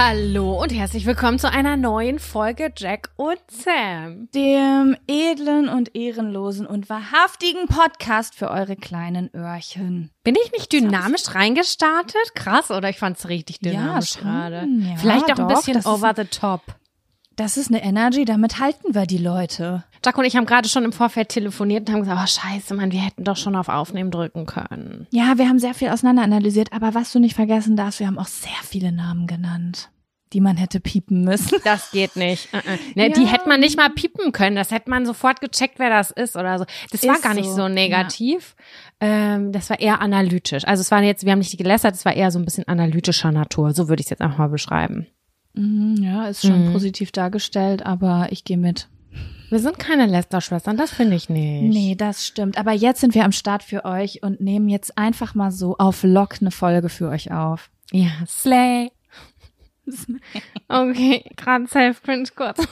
Hallo und herzlich willkommen zu einer neuen Folge Jack und Sam. Dem edlen und ehrenlosen und wahrhaftigen Podcast für eure kleinen Öhrchen. Bin ich nicht dynamisch reingestartet? Krass, oder ich fand's richtig dynamisch schon. gerade. Ja, Vielleicht auch ein doch, bisschen das ist over the top. Das ist eine Energy, damit halten wir die Leute. Jack und ich haben gerade schon im Vorfeld telefoniert und haben gesagt, oh scheiße, Mann, wir hätten doch schon auf Aufnehmen drücken können. Ja, wir haben sehr viel auseinander analysiert, aber was du nicht vergessen darfst, wir haben auch sehr viele Namen genannt, die man hätte piepen müssen. Das geht nicht. Äh. Ne, Die Ja. hätte man nicht mal piepen können. Das hätte man sofort gecheckt, wer das ist oder so. Das war Ist gar nicht so, so negativ. Ähm, das war eher analytisch. Also es war jetzt, wir haben nicht gelästert, es war eher so ein bisschen analytischer Natur. So würde ich es jetzt einfach mal beschreiben. Mhm, ja, ist schon Mhm. positiv dargestellt, aber ich gehe mit. Wir sind keine Lästerschwestern, das finde ich nicht. Nee, das stimmt. Aber jetzt sind wir am Start für euch und nehmen jetzt einfach mal so auf Lock eine Folge für euch auf. Ja, Slay. Okay, gerade self-cringe kurz.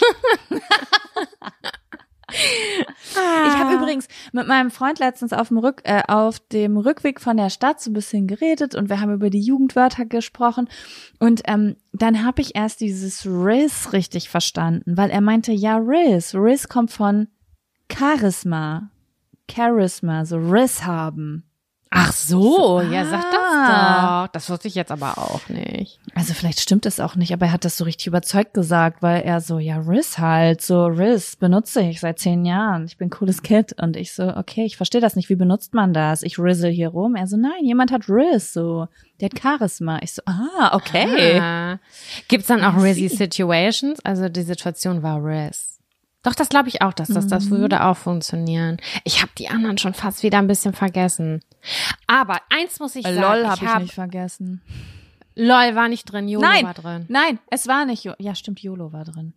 Ich habe übrigens mit meinem Freund letztens auf dem, Rück, äh, auf dem Rückweg von der Stadt so ein bisschen geredet und wir haben über die Jugendwörter gesprochen und ähm, dann habe ich erst dieses Riz richtig verstanden, weil er meinte, ja, Riz. Riz kommt von Charisma. Charisma, so Riz haben. Ach so, ja, sag das Ah. doch. Das wusste ich jetzt aber auch nicht. Also vielleicht stimmt es auch nicht, aber er hat das so richtig überzeugt gesagt, weil er so, ja, Riz halt, so Riz benutze ich seit zehn Jahren. Ich bin ein cooles Kid. Und ich so, okay, ich verstehe das nicht. Wie benutzt man das? Ich rizzle hier rum. Er so, nein, jemand hat Riz, so. Der hat Charisma. Ich so, ah, okay. Ah. Gibt's dann auch Rizzy. Situations? Also die Situation war Riz. Doch, das glaube ich auch, dass das, das Mhm. würde auch funktionieren. Ich habe die anderen schon fast wieder ein bisschen vergessen. Aber eins muss ich sagen. LOL habe ich, hab- nicht vergessen. LOL war nicht drin, YOLO Nein. war drin. Nein, es war nicht, Jo- ja, stimmt, YOLO war drin.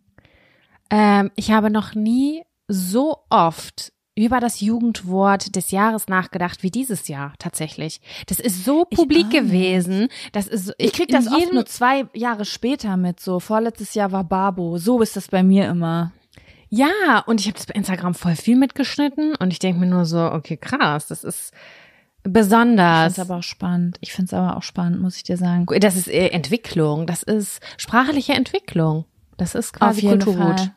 Ähm, ich habe noch nie so oft über das Jugendwort des Jahres nachgedacht wie dieses Jahr tatsächlich. Das ist so Ich publik gewesen. Das ist so, Ich krieg in das oft nur zwei Jahre später mit, so. Vorletztes Jahr war Babo. So ist das bei mir immer. Ja, und ich habe das bei Instagram voll viel mitgeschnitten und ich denke mir nur so, okay, krass, das ist Ich besonders. find's aber auch spannend. Ich find's aber auch spannend, muss ich dir sagen. Das ist äh, Entwicklung, das ist sprachliche Entwicklung. Das ist quasi Kulturgut. Fall.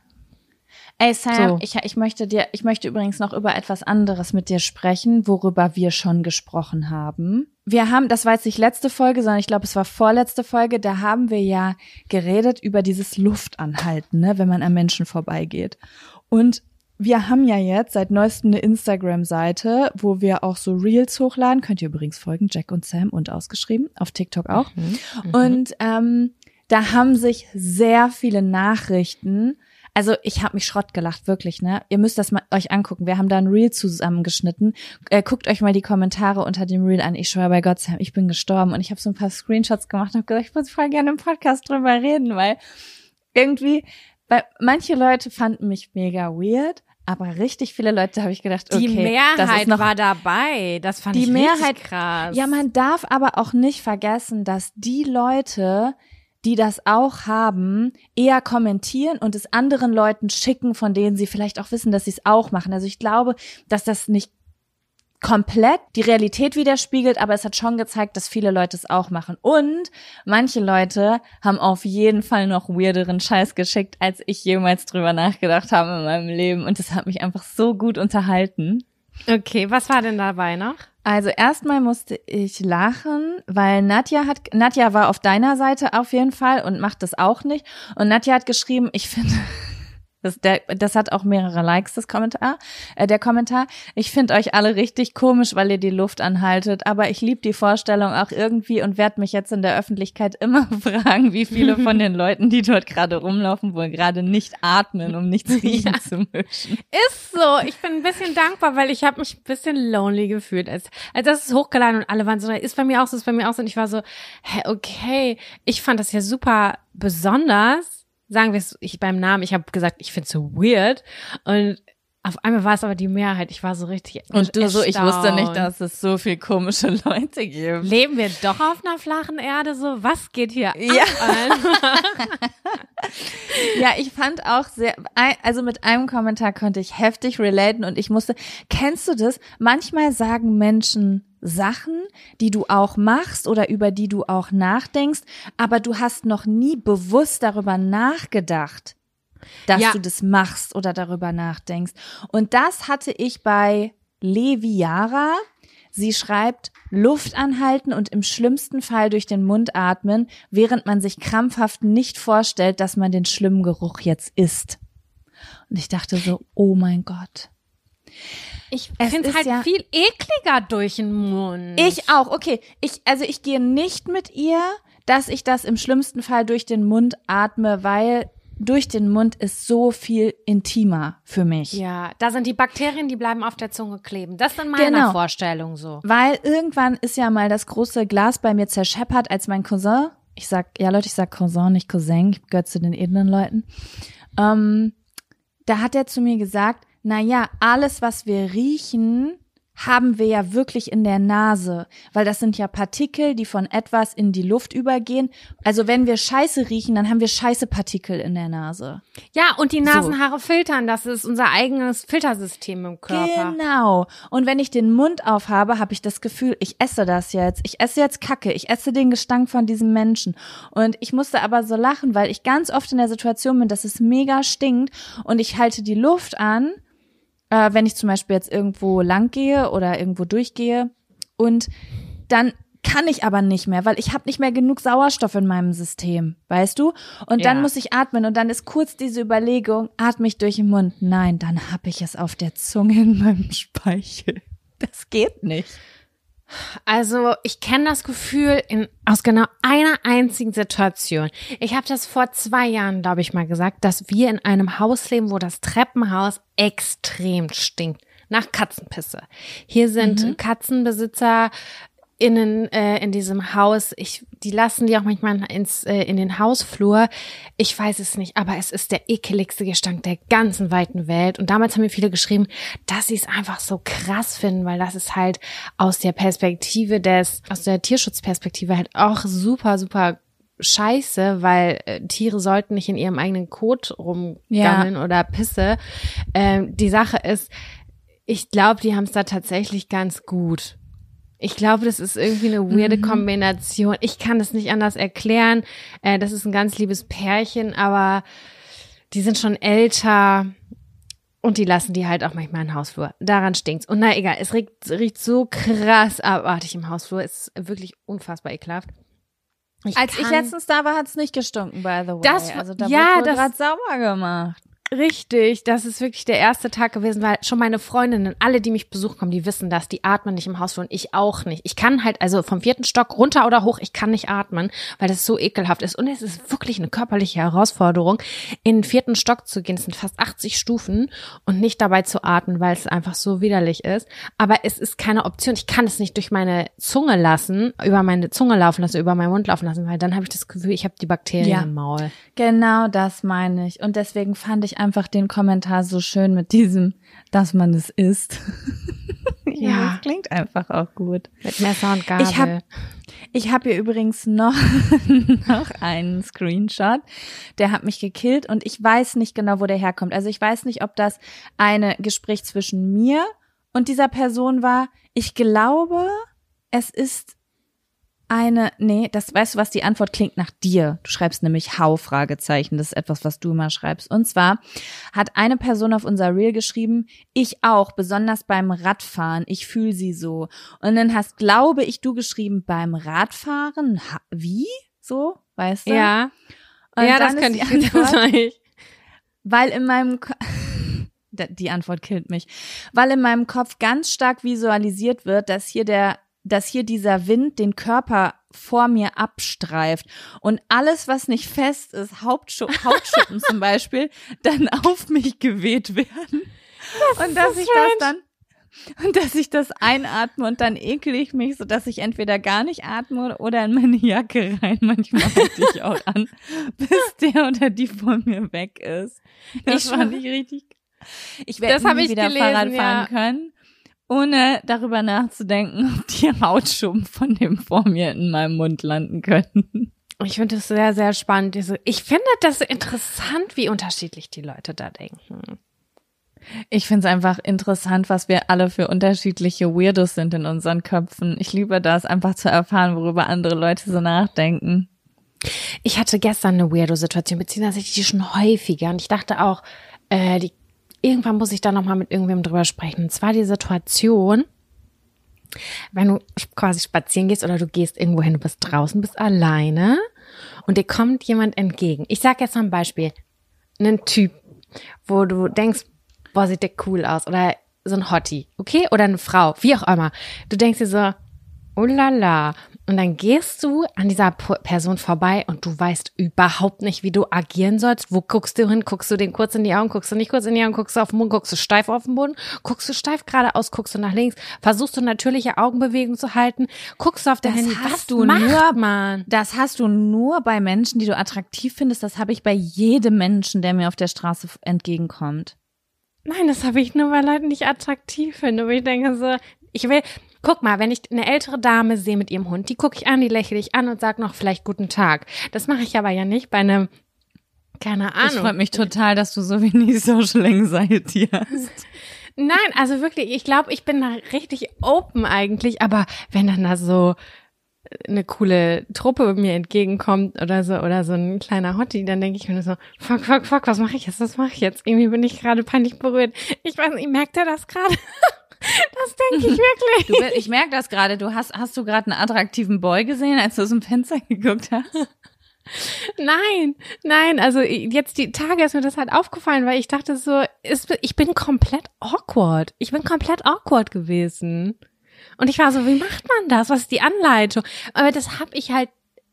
Ey Sam, So. ich, ich möchte dir, ich möchte übrigens noch über etwas anderes mit dir sprechen, worüber wir schon gesprochen haben. Wir haben, das war jetzt nicht letzte Folge, sondern ich glaube, es war vorletzte Folge, da haben wir ja geredet über dieses Luftanhalten, ne, wenn man an Menschen vorbeigeht. Und wir haben ja jetzt seit neuestem eine Instagram-Seite, wo wir auch so Reels hochladen. Könnt ihr übrigens folgen, Jack und Sam und ausgeschrieben, auf TikTok auch. Mhm. Und ähm, da haben sich sehr viele Nachrichten also ich habe mich Schrott gelacht, wirklich, ne? Ihr müsst das mal euch angucken. Wir haben da ein Reel zusammengeschnitten. Äh, guckt euch mal die Kommentare unter dem Reel an. Ich schwöre bei Gott, Sam, ich bin gestorben und ich habe so ein paar Screenshots gemacht und habe gesagt, ich muss voll gerne im Podcast drüber reden, weil irgendwie, weil manche Leute fanden mich mega weird, aber richtig viele Leute habe ich gedacht, okay, die Mehrheit das ist noch, war dabei. Das fand die ich Mehrheit krass. Ja, man darf aber auch nicht vergessen, dass die Leute, die das auch haben, eher kommentieren und es anderen Leuten schicken, von denen sie vielleicht auch wissen, dass sie es auch machen. Also ich glaube, dass das nicht komplett die Realität widerspiegelt, aber es hat schon gezeigt, dass viele Leute es auch machen. Und manche Leute haben auf jeden Fall noch weirderen Scheiß geschickt, als ich jemals drüber nachgedacht habe in meinem Leben. Und das hat mich einfach so gut unterhalten. Okay, was war denn dabei noch? Also erstmal musste ich lachen, weil Nadja hat, Nadja war auf deiner Seite auf jeden Fall und macht das auch nicht. Und Nadja hat geschrieben, ich finde, das, der, das hat auch mehrere Likes, das Kommentar, äh, der Kommentar. Ich finde euch alle richtig komisch, weil ihr die Luft anhaltet, aber ich liebe die Vorstellung auch irgendwie und werde mich jetzt in der Öffentlichkeit immer fragen, wie viele von den Leuten, die dort gerade rumlaufen, wohl gerade nicht atmen, um nichts riechen ja. zu müssen. Ist so. Ich bin ein bisschen dankbar, weil ich habe mich ein bisschen lonely gefühlt, als, als das ist hochgeladen und alle waren so, ist bei mir auch so, ist bei mir auch so. Und ich war so, hä, okay, ich fand das ja super besonders sagen wir es ich beim Namen, ich habe gesagt, ich finde es so weird und auf einmal war es aber die Mehrheit. Ich war so richtig. Und du so, ich wusste nicht, dass es so viel komische Leute gibt. Leben wir doch auf einer flachen Erde so? Was geht hier ja. ja, ich fand auch sehr, also mit einem Kommentar konnte ich heftig relaten und ich musste, kennst du das? Manchmal sagen Menschen Sachen, die du auch machst oder über die du auch nachdenkst, aber du hast noch nie bewusst darüber nachgedacht, dass ja. du das machst oder darüber nachdenkst. Und das hatte ich bei Levi Yara. Sie schreibt, Luft anhalten und im schlimmsten Fall durch den Mund atmen, während man sich krampfhaft nicht vorstellt, dass man den schlimmen Geruch jetzt isst. Und ich dachte so, oh mein Gott. Ich finde es halt ja, viel ekliger durch den Mund. Ich auch, okay. Ich, also ich gehe nicht mit ihr, dass ich das im schlimmsten Fall durch den Mund atme, weil durch den Mund ist so viel intimer für mich. Ja, da sind die Bakterien, die bleiben auf der Zunge kleben. Das ist in meiner genau. Vorstellung so. Weil irgendwann ist ja mal das große Glas bei mir zerscheppert, als mein Cousin, ich sag, ja Leute, ich sag Cousin, nicht Cousin, ich gehöre zu den edlen Leuten. Ähm, da hat er zu mir gesagt, na ja, alles, was wir riechen, haben wir ja wirklich in der Nase, weil das sind ja Partikel, die von etwas in die Luft übergehen. Also wenn wir Scheiße riechen, dann haben wir Scheißepartikel in der Nase. Ja, und die Nasenhaare so. filtern, das ist unser eigenes Filtersystem im Körper. Genau. Und wenn ich den Mund aufhabe, habe ich das Gefühl, ich esse das jetzt. Ich esse jetzt Kacke. Ich esse den Gestank von diesem Menschen. Und ich musste aber so lachen, weil ich ganz oft in der Situation bin, dass es mega stinkt und ich halte die Luft an äh, wenn ich zum Beispiel jetzt irgendwo lang gehe oder irgendwo durchgehe und dann kann ich aber nicht mehr, weil ich habe nicht mehr genug Sauerstoff in meinem System, weißt du? Und dann ja. muss ich atmen und dann ist kurz diese Überlegung, atme ich durch den Mund? Nein, dann habe ich es auf der Zunge in meinem Speichel. Das geht nicht. Also ich kenne das Gefühl in, aus genau einer einzigen Situation. Ich habe das vor zwei Jahren, glaube ich, mal gesagt, dass wir in einem Haus leben, wo das Treppenhaus extrem stinkt nach Katzenpisse. Hier sind mhm. Katzenbesitzer innen äh, in diesem Haus, ich, die lassen die auch manchmal ins, äh, in den Hausflur. Ich weiß es nicht, aber es ist der ekeligste Gestank der ganzen weiten Welt. Und damals haben mir viele geschrieben, dass sie es einfach so krass finden, weil das ist halt aus der Perspektive des, aus der Tierschutzperspektive halt auch super, super scheiße, weil äh, Tiere sollten nicht in ihrem eigenen Kot rumgammeln ja. oder Pisse. Ähm, die Sache ist, ich glaube, die haben es da tatsächlich ganz gut. Ich glaube, das ist irgendwie eine weirde mhm. Kombination. Ich kann das nicht anders erklären. Äh, das ist ein ganz liebes Pärchen, aber die sind schon älter und die lassen die halt auch manchmal im Hausflur. Daran stinkt's. Und na egal, es riecht, riecht so krass abartig im Hausflur. Es ist wirklich unfassbar ekelhaft. Ich Als ich letztens da war, hat's nicht gestunken, by the way. Das, also da ja, wurde das sauber gemacht. Richtig, das ist wirklich der erste Tag gewesen, weil schon meine Freundinnen, alle, die mich besuchen kommen, die wissen das, die atmen nicht im Hausflur und ich auch nicht. Ich kann halt, also vom vierten Stock runter oder hoch, ich kann nicht atmen, weil das so ekelhaft ist. Und es ist wirklich eine körperliche Herausforderung, in den vierten Stock zu gehen. Es sind fast 80 Stufen und nicht dabei zu atmen, weil es einfach so widerlich ist. Aber es ist keine Option. Ich kann es nicht durch meine Zunge lassen, über meine Zunge laufen lassen, über meinen Mund laufen lassen, weil dann habe ich das Gefühl, ich habe die Bakterien ja, im Maul. Genau das meine ich. Und deswegen fand ich einfach den Kommentar so schön mit diesem, dass man es isst. ja, ja, das klingt einfach auch gut. Mit Messer und Gabel. Ich habe ich hab hier übrigens noch, noch einen Screenshot. Der hat mich gekillt und ich weiß nicht genau, wo der herkommt. Also ich weiß nicht, ob das ein Gespräch zwischen mir und dieser Person war. Ich glaube, es ist eine, nee, das weißt du was, die Antwort klingt nach dir. Du schreibst nämlich Hau, Fragezeichen. Das ist etwas, was du immer schreibst. Und zwar hat eine Person auf unser Reel geschrieben, ich auch, besonders beim Radfahren. Ich fühle sie so. Und dann hast, glaube ich, du geschrieben, beim Radfahren, ha, wie? So, weißt du? Ja. Und ja, das könnte ich, Antwort. Weil in meinem, die Antwort killt mich, weil in meinem Kopf ganz stark visualisiert wird, dass hier der dass hier dieser Wind den Körper vor mir abstreift und alles, was nicht fest ist, Hauptschuppen, Hautschuppen zum Beispiel, dann auf mich geweht werden. Das und dass so ich das dann und dass ich das einatme und dann ekel ich mich, so dass ich entweder gar nicht atme oder in meine Jacke rein. Manchmal halte ich auch an, bis der oder die vor mir weg ist. Das ich fand ich richtig. Ich werde nie wieder gelesen, Fahrrad fahren ja. können ohne darüber nachzudenken, ob die Hautschummen von dem vor mir in meinem Mund landen können. Ich finde das sehr, sehr spannend. Ich finde das interessant, wie unterschiedlich die Leute da denken. Ich finde es einfach interessant, was wir alle für unterschiedliche Weirdos sind in unseren Köpfen. Ich liebe das, einfach zu erfahren, worüber andere Leute so nachdenken. Ich hatte gestern eine Weirdo-Situation, beziehungsweise die schon häufiger. Und ich dachte auch, äh, die irgendwann muss ich da nochmal mit irgendwem drüber sprechen. Und zwar die Situation, wenn du quasi spazieren gehst oder du gehst irgendwo hin, du bist draußen, bist alleine und dir kommt jemand entgegen. Ich sag jetzt mal ein Beispiel. Einen Typ, wo du denkst, boah, sieht der cool aus oder so ein Hottie, okay? Oder eine Frau, wie auch immer. Du denkst dir so, oh la la. Und dann gehst du an dieser Person vorbei und du weißt überhaupt nicht, wie du agieren sollst. Wo guckst du hin? Guckst du den kurz in die Augen? Guckst du nicht kurz in die Augen? Guckst du auf den Boden? Guckst du steif auf den Boden? Guckst du steif geradeaus? Guckst du nach links? Versuchst du natürliche Augenbewegungen zu halten? Guckst du auf dein Handy? Was du macht nur, man? Das hast du nur bei Menschen, die du attraktiv findest. Das habe ich bei jedem Menschen, der mir auf der Straße entgegenkommt. Nein, das habe ich nur bei Leuten, die ich attraktiv finde. Aber ich denke so, ich will, Guck mal, wenn ich eine ältere Dame sehe mit ihrem Hund, die gucke ich an, die lächle ich an und sag noch vielleicht guten Tag. Das mache ich aber ja nicht bei einem keine Ahnung. Ich freue mich total, dass du so wenig Social Anxiety hast. Nein, also wirklich, ich glaube, ich bin da richtig open eigentlich, aber wenn dann da so eine coole Truppe mir entgegenkommt oder so oder so ein kleiner Hottie, dann denke ich mir so, fuck, fuck, fuck, was mache ich jetzt? Was mache ich jetzt? Irgendwie bin ich gerade peinlich berührt. Ich weiß nicht, merkt er das gerade? Das denke ich wirklich. Du, ich merke das gerade. Du hast, hast du gerade einen attraktiven Boy gesehen, als du aus dem Fenster geguckt hast? Nein, nein, also jetzt die Tage ist mir das halt aufgefallen, weil ich dachte so, ist, ich bin komplett awkward. Ich bin komplett awkward gewesen. Und ich war so, wie macht man das? Was ist die Anleitung? Aber das habe ich halt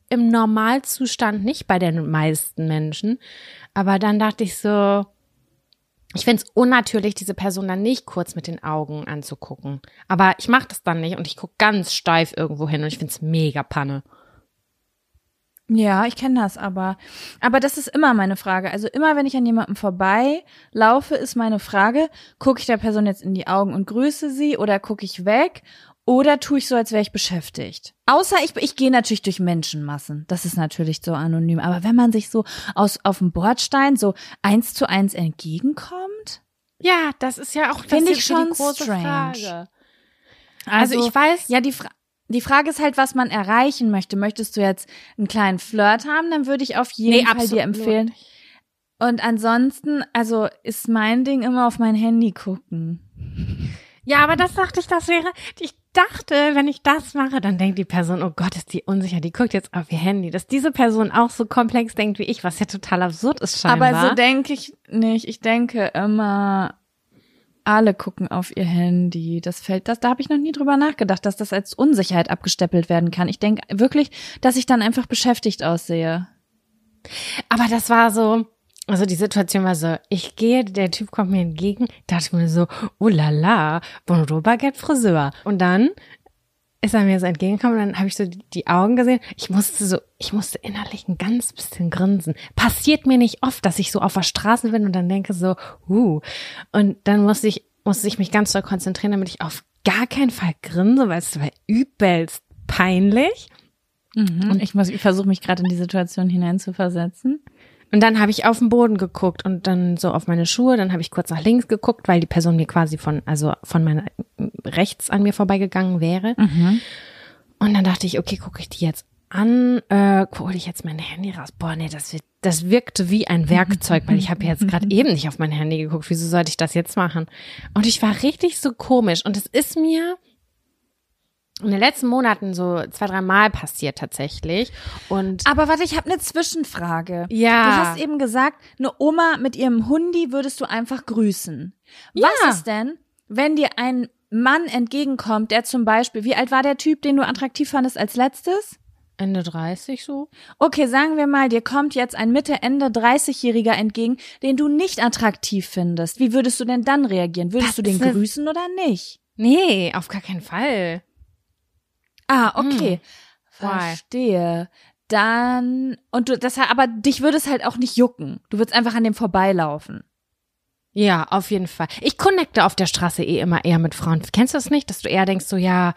im Normalzustand nicht bei den meisten Menschen. Aber dann dachte ich so, ich finde es unnatürlich, diese Person dann nicht kurz mit den Augen anzugucken. Aber ich mache das dann nicht und ich gucke ganz steif irgendwo hin und ich finde es mega Panne. Ja, ich kenne das aber. Aber das ist immer meine Frage. Also immer, wenn ich an jemandem vorbei laufe, ist meine Frage, gucke ich der Person jetzt in die Augen und grüße sie oder gucke ich weg oder tue ich so, als wäre ich beschäftigt? Außer ich, ich gehe natürlich durch Menschenmassen. Das ist natürlich so anonym. Aber wenn man sich so aus, auf dem Bordstein so eins zu eins entgegenkommt? Ja, das ist ja auch finde ich schon strange. Frage. Also, also, ich weiß. Ja, die Frage. Die Frage ist halt, was man erreichen möchte. Möchtest du jetzt einen kleinen Flirt haben, dann würde ich auf jeden nee, Fall dir empfehlen. Und ansonsten, also ist mein Ding immer auf mein Handy gucken. Ja, aber das dachte ich, das wäre, ich dachte, wenn ich das mache, dann denkt die Person, oh Gott, ist die unsicher, die guckt jetzt auf ihr Handy. Dass diese Person auch so komplex denkt wie ich, was ja total absurd ist scheinbar. Aber so denke ich nicht. Ich denke immer, alle gucken auf ihr Handy. Das fällt, das, da habe ich noch nie drüber nachgedacht, dass das als Unsicherheit abgestempelt werden kann. Ich denke wirklich, dass ich dann einfach beschäftigt aussehe. Aber das war so, also die Situation war so, ich gehe, der Typ kommt mir entgegen, dachte mir so, oh la la, bonjour baguette Friseur. Und dann ist er mir so entgegengekommen und dann habe ich so die Augen gesehen. Ich musste so, ich musste innerlich ein ganz bisschen grinsen. Passiert mir nicht oft, dass ich so auf der Straße bin und dann denke so, uh. Und dann musste ich, musste ich mich ganz doll konzentrieren, damit ich auf gar keinen Fall grinse, weil es war übelst peinlich. Mhm. Und ich muss, ich versuche mich gerade in die Situation hineinzuversetzen. Und dann habe ich auf den Boden geguckt und dann so auf meine Schuhe, dann habe ich kurz nach links geguckt, weil die Person mir quasi von, also von meiner rechts an mir vorbeigegangen wäre. Mhm. Und dann dachte ich, okay, gucke ich die jetzt an, äh, hole ich jetzt mein Handy raus. Boah, nee, das, wird, das wirkte wie ein Werkzeug, weil ich habe jetzt gerade eben nicht auf mein Handy geguckt. Wieso sollte ich das jetzt machen? Und ich war richtig so komisch. Und es ist mir in den letzten Monaten so zwei, drei Mal passiert tatsächlich. Und Aber warte, ich habe eine Zwischenfrage. Ja. Du hast eben gesagt, eine Oma mit ihrem Hundi würdest du einfach grüßen. Was Ja. ist denn, wenn dir ein Mann entgegenkommt, der zum Beispiel, wie alt war der Typ, den du attraktiv fandest als letztes? Ende 30 so? Okay, sagen wir mal, dir kommt jetzt ein Mitte, Ende 30-Jähriger entgegen, den du nicht attraktiv findest. Wie würdest du denn dann reagieren? Würdest Das du den grüßen oder nicht? Nee, auf gar keinen Fall. Ah, okay. Hm. Verstehe. Dann, und du, das, aber dich würde es halt auch nicht jucken. Du würdest einfach an dem vorbeilaufen. Ja, auf jeden Fall. Ich connecte auf der Straße eh immer eher mit Frauen. Kennst du das nicht, dass du eher denkst so, ja,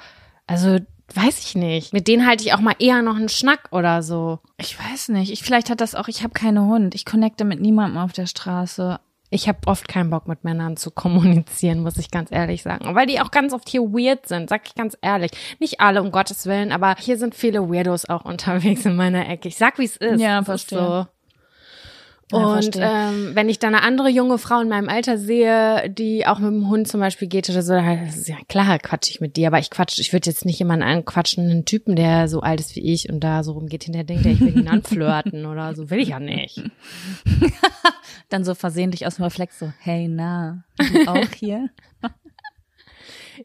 also weiß ich nicht. Mit denen halte ich auch mal eher noch einen Schnack oder so. Ich weiß nicht. Ich, vielleicht hat das auch, ich habe keine Hund. Ich connecte mit niemandem auf der Straße. Ich habe oft keinen Bock mit Männern zu kommunizieren, muss ich ganz ehrlich sagen. Weil die auch ganz oft hier weird sind, sag ich ganz ehrlich. Nicht alle, um Gottes Willen, aber hier sind viele Weirdos auch unterwegs in meiner Ecke. Ich sag, wie es ist. Ja, Es ist verstehe. So. Ja, Und ähm, wenn ich dann eine andere junge Frau in meinem Alter sehe, die auch mit dem Hund zum Beispiel geht oder so, dann ist ja klar, quatsch ich mit dir, aber ich quatsch, ich würde jetzt nicht jemanden anquatschen, einen Typen, der so alt ist wie ich und da so rumgeht, hinterher denkt, er, ich will ihn anflirten oder so, will ich ja nicht. Dann so versehentlich aus dem Reflex so, hey, na, du auch hier?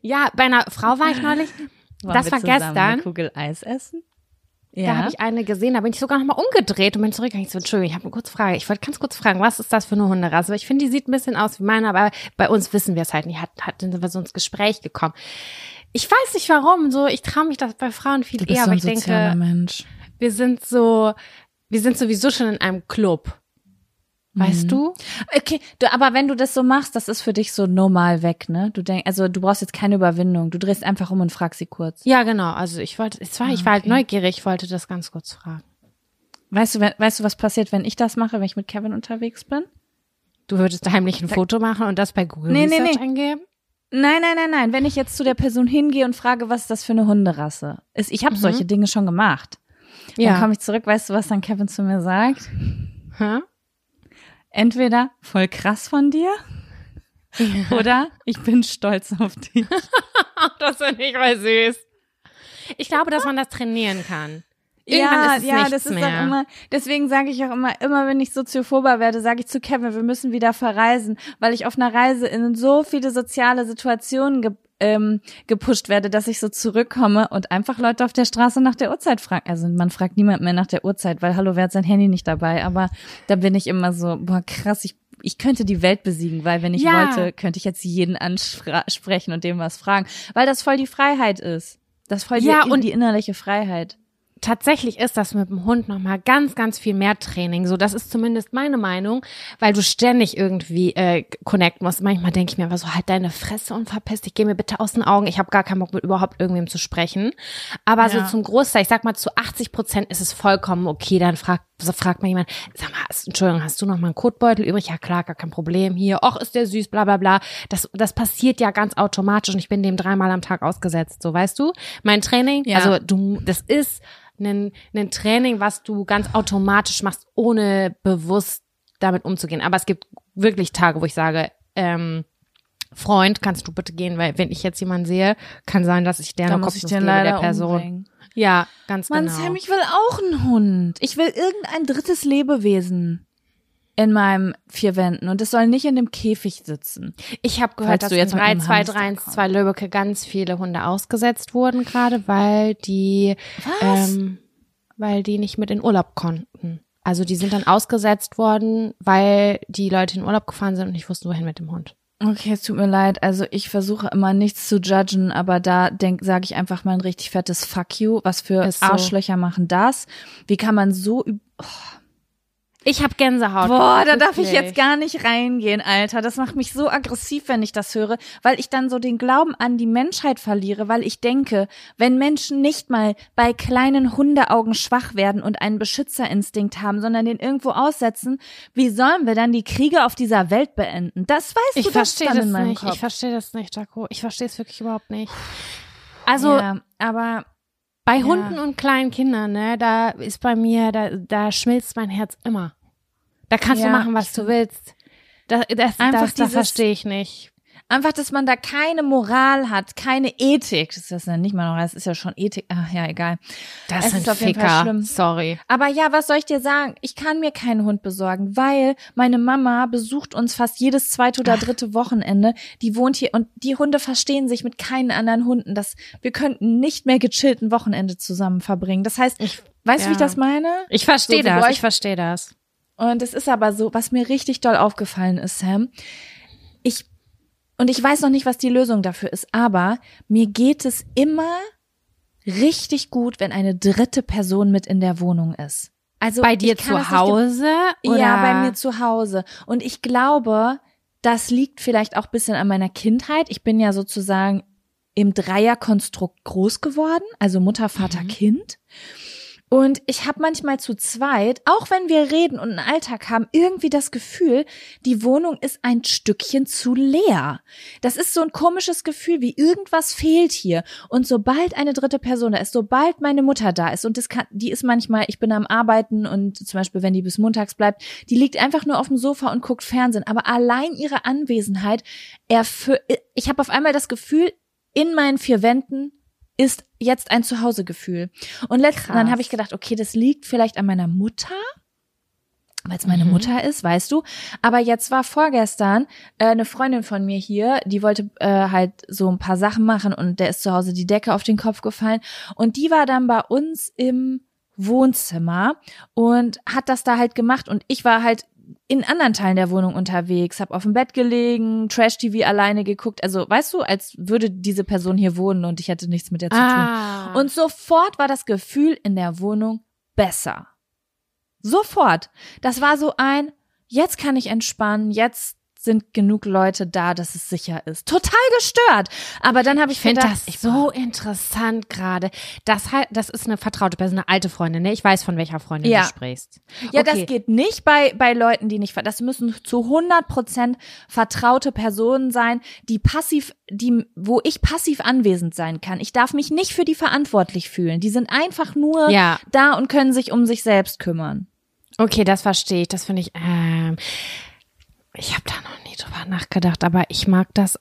Ja, bei einer Frau war ich neulich, Wollen das war zusammen gestern. Kugel Eis essen? Da habe ich eine gesehen, da bin ich sogar noch mal umgedreht und bin zurückgegangen. Ich so, Entschuldigung, ich habe eine kurze Frage. Ich wollte ganz kurz fragen, was ist das für eine Hunderasse? Weil ich finde, die sieht ein bisschen aus wie meine, aber bei uns wissen wir es halt nicht. Hat, hat, sind wir so ins Gespräch gekommen. Ich weiß nicht warum, so, ich traue mich das bei Frauen viel eher, so aber ich denke, Mensch. wir sind so, wir sind sowieso schon in einem Club. Weißt Mhm. du? Okay, du, aber wenn du das so machst, das ist für dich so normal weg, ne? Du denkst, also du brauchst jetzt keine Überwindung. Du drehst einfach um und fragst sie kurz. Ja, genau. Also ich wollte, es war, ich war halt okay. neugierig, ich wollte das ganz kurz fragen. Weißt du, wenn, weißt du, was passiert, wenn ich das mache, wenn ich mit Kevin unterwegs bin? Du würdest heimlich ein Foto machen und das bei Google Nee, nee, Research nee. eingeben? Nein, nein, nein, nein. Wenn ich jetzt zu der Person hingehe und frage, was ist das für eine Hunderasse? Ist, ich habe solche Dinge schon gemacht. Dann komme ich zurück, weißt du, was dann Kevin zu mir sagt? Hä? Entweder voll krass von dir oder ich bin stolz auf dich. Das finde ich mal süß. Ich glaube, dass man das trainieren kann. Irgendwann ja, ist es ja, das ist mehr. auch immer, deswegen sage ich auch immer, immer wenn ich soziophober werde, sage ich zu Kevin, wir müssen wieder verreisen, weil ich auf einer Reise in so viele soziale Situationen ge ähm, gepusht werde, dass ich so zurückkomme und einfach Leute auf der Straße nach der Uhrzeit fragen. Also man fragt niemand mehr nach der Uhrzeit, weil hallo, wer hat sein Handy nicht dabei? Aber da bin ich immer so, boah, krass, ich ich könnte die Welt besiegen, weil wenn ich Ja. wollte, könnte ich jetzt jeden ansprechen und dem was fragen, weil das voll die Freiheit ist. Das voll Ja, die, und- die innerliche Freiheit. Tatsächlich ist das mit dem Hund noch mal ganz, ganz viel mehr Training. So, das ist zumindest meine Meinung, weil du ständig irgendwie äh, connecten musst. Manchmal denke ich mir aber so, halt deine Fresse und verpiss dich, geh mir bitte aus den Augen. Ich habe gar keinen Bock mit überhaupt irgendwem zu sprechen. Aber Ja. so zum Großteil, ich sag mal zu 80 Prozent ist es vollkommen okay. Dann fragt, so fragt mal jemand, sag mal, hast, Entschuldigung, hast du noch mal einen Kotbeutel übrig? Ja klar, gar kein Problem. Hier, och, ist der süß, bla bla bla. Das, das passiert ja ganz automatisch und ich bin dem dreimal am Tag ausgesetzt. So, weißt du? Mein Training, Ja. also du, das ist ein, ein Training, was du ganz automatisch machst, ohne bewusst damit umzugehen. Aber es gibt wirklich Tage, wo ich sage, ähm, Freund, kannst du bitte gehen, weil wenn ich jetzt jemanden sehe, kann sein, dass ich der Da noch muss ich Kopfnuss den gebe leider der Person. umbringen. Ja, ganz Mann, genau. Sam, ich will auch einen Hund. Ich will irgendein drittes Lebewesen in meinem vier Wänden und es soll nicht in dem Käfig sitzen. Ich habe gehört, dass du jetzt in mit einem 32312 Lübbecke ganz viele Hunde ausgesetzt wurden, gerade weil die, Was? ähm, weil die nicht mit in Urlaub konnten. Also die sind dann ausgesetzt worden, weil die Leute in Urlaub gefahren sind und nicht wussten, wohin mit dem Hund. Okay, es tut mir leid. Also ich versuche immer nichts zu judgen, aber da denk, sage ich einfach mal ein richtig fettes Fuck you. Was für so. Arschlöcher machen das? Wie kann man so üb- Ich habe Gänsehaut. Boah, da darf ich jetzt gar nicht reingehen, Alter. Das macht mich so aggressiv, wenn ich das höre, weil ich dann so den Glauben an die Menschheit verliere, weil ich denke, wenn Menschen nicht mal bei kleinen Hundeaugen schwach werden und einen Beschützerinstinkt haben, sondern den irgendwo aussetzen, wie sollen wir dann die Kriege auf dieser Welt beenden? Das weißt Ich du, das verstehe das in meinem nicht. Kopf. Ich verstehe das nicht, Jaco. Ich verstehe es wirklich überhaupt nicht. Also ja, aber bei Ja. Hunden und kleinen Kindern, ne, da ist bei mir, da, da schmilzt mein Herz immer. Da kannst du Ja, machen, was du willst. Das, das, Einfach das, das verstehe ich nicht. Einfach, dass man da keine Moral hat, keine Ethik. Das ist ja nicht mal Moral, das ist ja schon Ethik. Ach ja, egal. Das Es sind ist auf jeden Fall Ficker. schlimm. Sorry. Aber ja, was soll ich dir sagen? Ich kann mir keinen Hund besorgen, weil meine Mama besucht uns fast jedes zweite oder dritte Wochenende. Die wohnt hier und die Hunde verstehen sich mit keinen anderen Hunden. Das, wir könnten nicht mehr gechillten Wochenende zusammen verbringen. Das heißt, Ich- weißt du, wie ich ja. das meine? Ich verstehe So, das. Ich verstehe das. Und es ist aber so, was mir richtig doll aufgefallen ist, Sam. Ich, und ich weiß noch nicht, was die Lösung dafür ist, aber mir geht es immer richtig gut, wenn eine dritte Person mit in der Wohnung ist. Also Bei dir zu Hause? Oder? Ja, bei mir zu Hause. Und ich glaube, das liegt vielleicht auch ein bisschen an meiner Kindheit. Ich bin ja sozusagen im Dreierkonstrukt groß geworden, also Mutter, Vater, Mhm. Kind. Und ich habe manchmal zu zweit, auch wenn wir reden und einen Alltag haben, irgendwie das Gefühl, die Wohnung ist ein Stückchen zu leer. Das ist so ein komisches Gefühl, wie irgendwas fehlt hier. Und sobald eine dritte Person da ist, sobald meine Mutter da ist, und das kann, die ist manchmal, ich bin am Arbeiten und zum Beispiel, wenn die bis montags bleibt, die liegt einfach nur auf dem Sofa und guckt Fernsehen. Aber allein ihre Anwesenheit, erfü- ich habe auf einmal das Gefühl, in meinen vier Wänden ist jetzt ein Zuhausegefühl. Und letztens dann habe ich gedacht, okay, das liegt vielleicht an meiner Mutter, weil es meine Mhm. Mutter ist, weißt du. Aber jetzt war vorgestern äh, eine Freundin von mir hier, die wollte äh, halt so ein paar Sachen machen und der ist zu Hause die Decke auf den Kopf gefallen und die war dann bei uns im Wohnzimmer und hat das da halt gemacht und ich war halt in anderen Teilen der Wohnung unterwegs, hab auf dem Bett gelegen, Trash-TV alleine geguckt, also weißt du, als würde diese Person hier wohnen und ich hätte nichts mit der zu tun. Ah. Und sofort war das Gefühl in der Wohnung besser. Sofort. Das war so ein, jetzt kann ich entspannen, jetzt sind genug Leute da, dass es sicher ist. Total gestört. Aber dann habe ich, Ich finde das so interessant gerade. Das halt, das ist eine vertraute Person, eine alte Freundin, ne? Ich weiß, von welcher Freundin Ja. du sprichst. Ja, Okay. das geht nicht bei, bei Leuten, die nicht, das müssen zu 100 Prozent vertraute Personen sein, die passiv, die, wo ich passiv anwesend sein kann. Ich darf mich nicht für die verantwortlich fühlen. Die sind einfach nur Ja. da und können sich um sich selbst kümmern. Okay, das verstehe ich. Das finde ich. Ähm, ich habe da noch nie drüber nachgedacht, aber ich mag das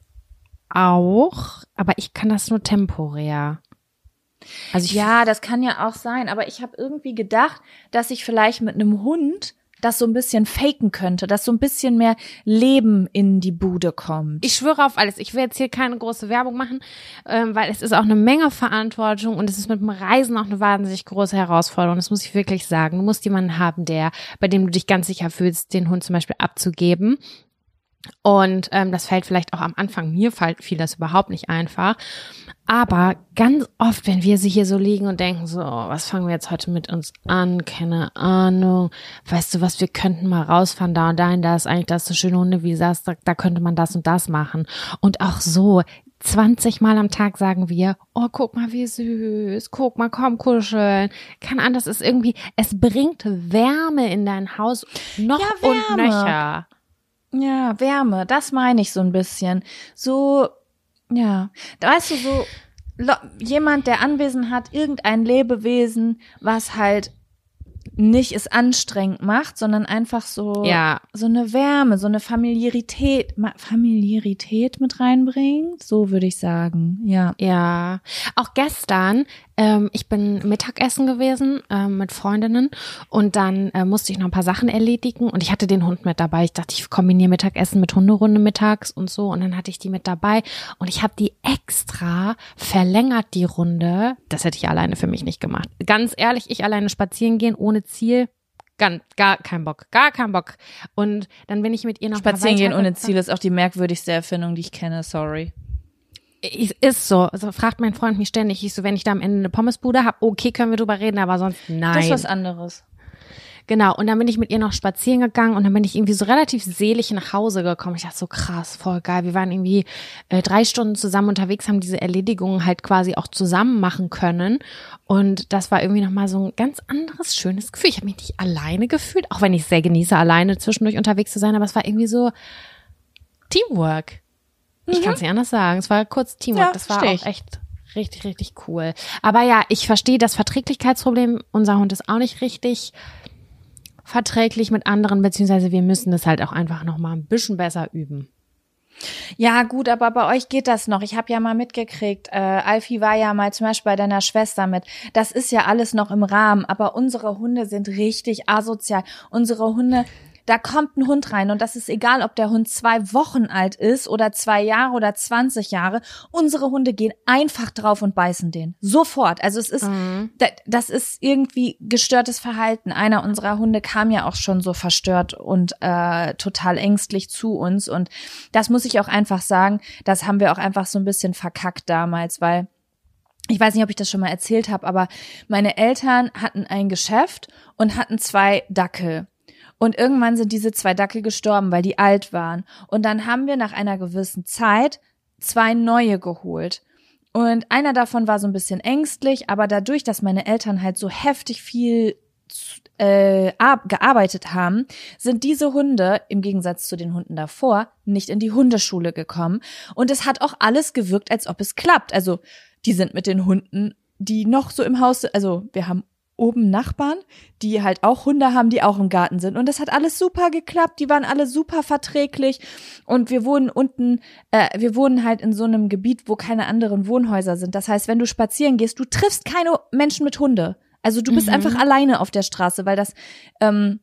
auch. Aber ich kann das nur temporär. Also Ja, das kann ja auch sein, aber ich habe irgendwie gedacht, dass ich vielleicht mit einem Hund das so ein bisschen faken könnte, dass so ein bisschen mehr Leben in die Bude kommt. Ich schwöre auf alles. Ich will jetzt hier keine große Werbung machen, ähm, weil es ist auch eine Menge Verantwortung und es ist mit dem Reisen auch eine wahnsinnig große Herausforderung. Das muss ich wirklich sagen. Du musst jemanden haben, der, bei dem du dich ganz sicher fühlst, den Hund zum Beispiel abzugeben. Und ähm, das fällt vielleicht auch am Anfang, mir fällt, fiel das überhaupt nicht einfach. Aber ganz oft, wenn wir sie hier so liegen und denken, so, oh, was fangen wir jetzt heute mit uns an? Keine Ahnung. Weißt du was, wir könnten mal rausfahren, da und dahin, da ist eigentlich das so schöne Hunde, wie sagst, da, da könnte man das und das machen. Und auch so, 20 Mal am Tag sagen wir, oh, guck mal, wie süß, guck mal, komm, kuscheln. Keine Ahnung, das ist irgendwie, es bringt Wärme in dein Haus noch Ja, und Wärme. nöcher. Ja, Wärme, das meine ich so ein bisschen. So, ja, da weißt du, so jemand, der Anwesen hat, irgendein Lebewesen, was halt nicht es anstrengend macht, sondern einfach so, Ja. so eine Wärme, so eine Familiarität, Familiarität mit reinbringt. So würde ich sagen. Ja. Ja, auch gestern, ähm, ich bin Mittagessen gewesen ähm, mit Freundinnen und dann äh, musste ich noch ein paar Sachen erledigen und ich hatte den Hund mit dabei. Ich dachte, ich kombiniere Mittagessen mit Hunderunde mittags und so und dann hatte ich die mit dabei und ich habe die extra verlängert, die Runde. Das hätte ich alleine für mich nicht gemacht. Ganz ehrlich, ich alleine spazieren gehen ohne Ziel. Ganz, gar kein Bock, gar kein Bock. Und dann bin ich mit ihr noch Spazieren gehen ohne. Ziel ist auch die merkwürdigste Erfindung, die ich kenne. Sorry. Ist so. Also fragt mein Freund mich ständig, ich so, wenn ich da am Ende eine Pommesbude habe, okay, können wir drüber reden, aber sonst nein. Das ist was anderes. Genau. Und dann bin ich mit ihr noch spazieren gegangen und dann bin ich irgendwie so relativ selig nach Hause gekommen. Ich dachte so krass, voll geil. Wir waren irgendwie äh, drei Stunden zusammen unterwegs, haben diese Erledigungen halt quasi auch zusammen machen können. Und das war irgendwie nochmal so ein ganz anderes, schönes Gefühl. Ich habe mich nicht alleine gefühlt, auch wenn ich es sehr genieße, alleine zwischendurch unterwegs zu sein, aber es war irgendwie so Teamwork. Ich kann es nicht anders sagen. Es war kurz Teamwork. Ja, das war auch echt richtig, richtig cool. Aber ja, ich verstehe das Verträglichkeitsproblem. Unser Hund ist auch nicht richtig verträglich mit anderen, beziehungsweise wir müssen das halt auch einfach noch mal ein bisschen besser üben. Ja, gut, aber bei euch geht das noch. Ich habe ja mal mitgekriegt, äh, Alfie war ja mal zum Beispiel bei deiner Schwester mit. Das ist ja alles noch im Rahmen, aber unsere Hunde sind richtig asozial. Unsere Hunde, da kommt ein Hund rein und das ist egal, ob der Hund zwei Wochen alt ist oder zwei Jahre oder 20 Jahre. Unsere Hunde gehen einfach drauf und beißen den. Sofort. Also es ist, da- das ist irgendwie gestörtes Verhalten. Einer unserer Hunde kam ja auch schon so verstört und äh, total ängstlich zu uns. Und das muss ich auch einfach sagen, das haben wir auch einfach so ein bisschen verkackt damals, weil ich weiß nicht, ob ich das schon mal erzählt habe, aber meine Eltern hatten ein Geschäft und hatten zwei Dackel. Und irgendwann sind diese zwei Dackel gestorben, weil die alt waren. Und dann haben wir nach einer gewissen Zeit zwei neue geholt. Und einer davon war so ein bisschen ängstlich, aber dadurch, dass meine Eltern halt so heftig viel äh, gearbeitet haben, sind diese Hunde im Gegensatz zu den Hunden davor nicht in die Hundeschule gekommen. Und es hat auch alles gewirkt, als ob es klappt. Also die sind mit den Hunden, die noch so im Haus, also wir haben oben Nachbarn, die halt auch Hunde haben, die auch im Garten sind. Und das hat alles super geklappt. Die waren alle super verträglich. Und wir wohnen unten, äh, wir wohnen halt in so einem Gebiet, wo keine anderen Wohnhäuser sind. Das heißt, wenn du spazieren gehst, du triffst keine Menschen mit Hunde. Also du bist einfach alleine auf der Straße, weil das ähm,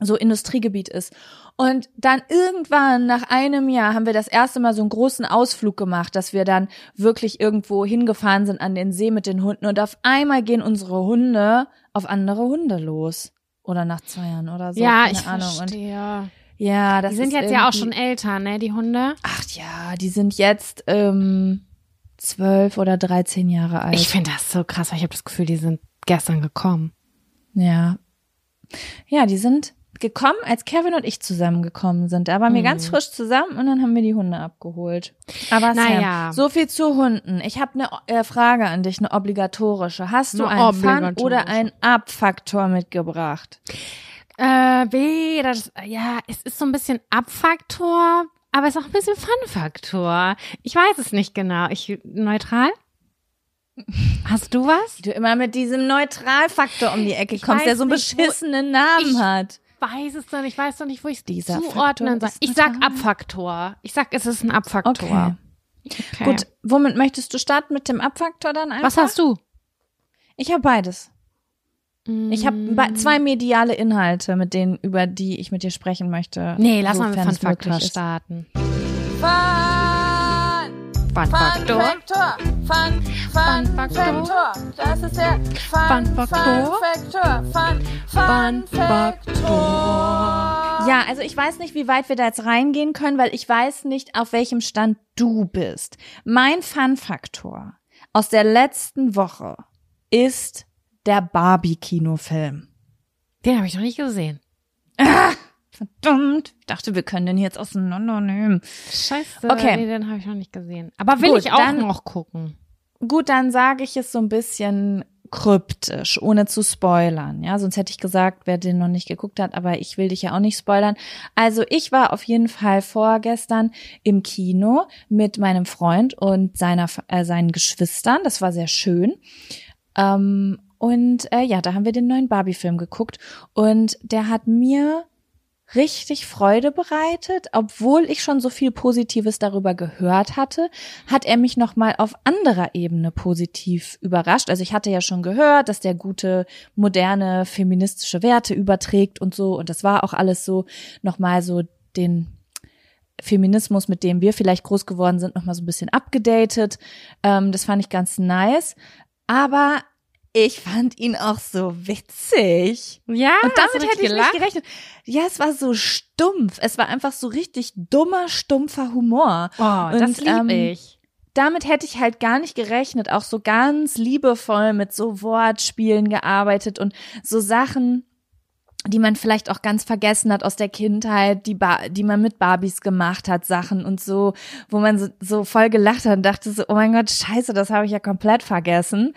so Industriegebiet ist. Und dann irgendwann nach einem Jahr haben wir das erste Mal so einen großen Ausflug gemacht, dass wir dann wirklich irgendwo hingefahren sind an den See mit den Hunden und auf einmal gehen unsere Hunde auf andere Hunde los. Oder nach zwei Jahren oder so. ja, keine ich Ahnung. verstehe. Und ja, das Die sind jetzt ja auch schon älter, ne, die Hunde. Ach ja, die sind jetzt ähm, zwölf oder dreizehn Jahre alt. Ich finde das so krass, weil ich habe das Gefühl, die sind gestern gekommen. Ja. Ja, die sind gekommen, als Kevin und ich zusammengekommen sind. Da waren wir ganz frisch zusammen und dann haben wir die Hunde abgeholt. Aber Sam, Naja. so viel zu Hunden. Ich habe eine äh, Frage an dich, eine obligatorische. Hast du Eine einen Fun- oder einen Abfaktor mitgebracht? Äh, weder das, ja, es ist so ein bisschen Abfaktor, aber es ist auch ein bisschen Fun-Faktor. Ich weiß es nicht genau. Ich, neutral? Hast du was? Wie du immer mit diesem Neutralfaktor um die Ecke kommst, der so einen beschissenen Namen Ich- hat. Weiß es doch nicht, ich weiß doch nicht, wo ich es Dieser zuordnen soll. Ich sag. Abfaktor. Ich sag, es ist ein Abfaktor. Okay. Okay. Gut, womit möchtest du starten? Mit dem Abfaktor dann einfach? Was hast du? Ich habe beides. Ich habe Mm. zwei mediale Inhalte, mit denen, über die ich mit dir sprechen möchte. Nee, lass mal mit Fun Faktor starten. Fun Fun Faktor. Faktor. Fun, Fun Fun Faktor. Faktor. Das ist der Fun, Fun Faktor. Fun Faktor. Fun, Fun Fun Faktor. Ja, also ich weiß nicht, wie weit wir da jetzt reingehen können, weil ich weiß nicht, auf welchem Stand du bist. Mein Fun-Faktor aus der letzten Woche ist der Barbie-Kinofilm. Den habe ich noch nicht gesehen. Verdammt, ich dachte, wir können den jetzt auseinandernehmen. Scheiße. Okay. Nee, den habe ich noch nicht gesehen. Aber will Gut, ich auch dann- noch gucken. Gut, dann sage ich es so ein bisschen kryptisch, ohne zu spoilern. Ja, sonst hätte ich gesagt, wer den noch nicht geguckt hat, aber ich will dich ja auch nicht spoilern. Also ich war auf jeden Fall vorgestern im Kino mit meinem Freund und seiner, äh, seinen Geschwistern. Das war sehr schön. Ähm, und äh, ja, da haben wir den neuen Barbie-Film geguckt und der hat mir richtig Freude bereitet, obwohl ich schon so viel Positives darüber gehört hatte, hat er mich noch mal auf anderer Ebene positiv überrascht. Also ich hatte ja schon gehört, dass der gute moderne feministische Werte überträgt und so und das war auch alles so noch mal so den Feminismus, mit dem wir vielleicht groß geworden sind, noch mal so ein bisschen abgedatet. Ähm, das fand ich ganz nice, aber ich fand ihn auch so witzig. Ja, Und damit hätte ich gelacht? nicht gerechnet. Ja, es war so stumpf. Es war einfach so richtig dummer, stumpfer Humor. Oh, das Und, lieb ähm, ich. Damit hätte ich halt gar nicht gerechnet. Auch so ganz liebevoll mit so Wortspielen gearbeitet und so Sachen, die man vielleicht auch ganz vergessen hat aus der Kindheit, die, ba die man mit Barbies gemacht hat, Sachen und so, wo man so, so voll gelacht hat und dachte so, oh mein Gott, scheiße, das habe ich ja komplett vergessen.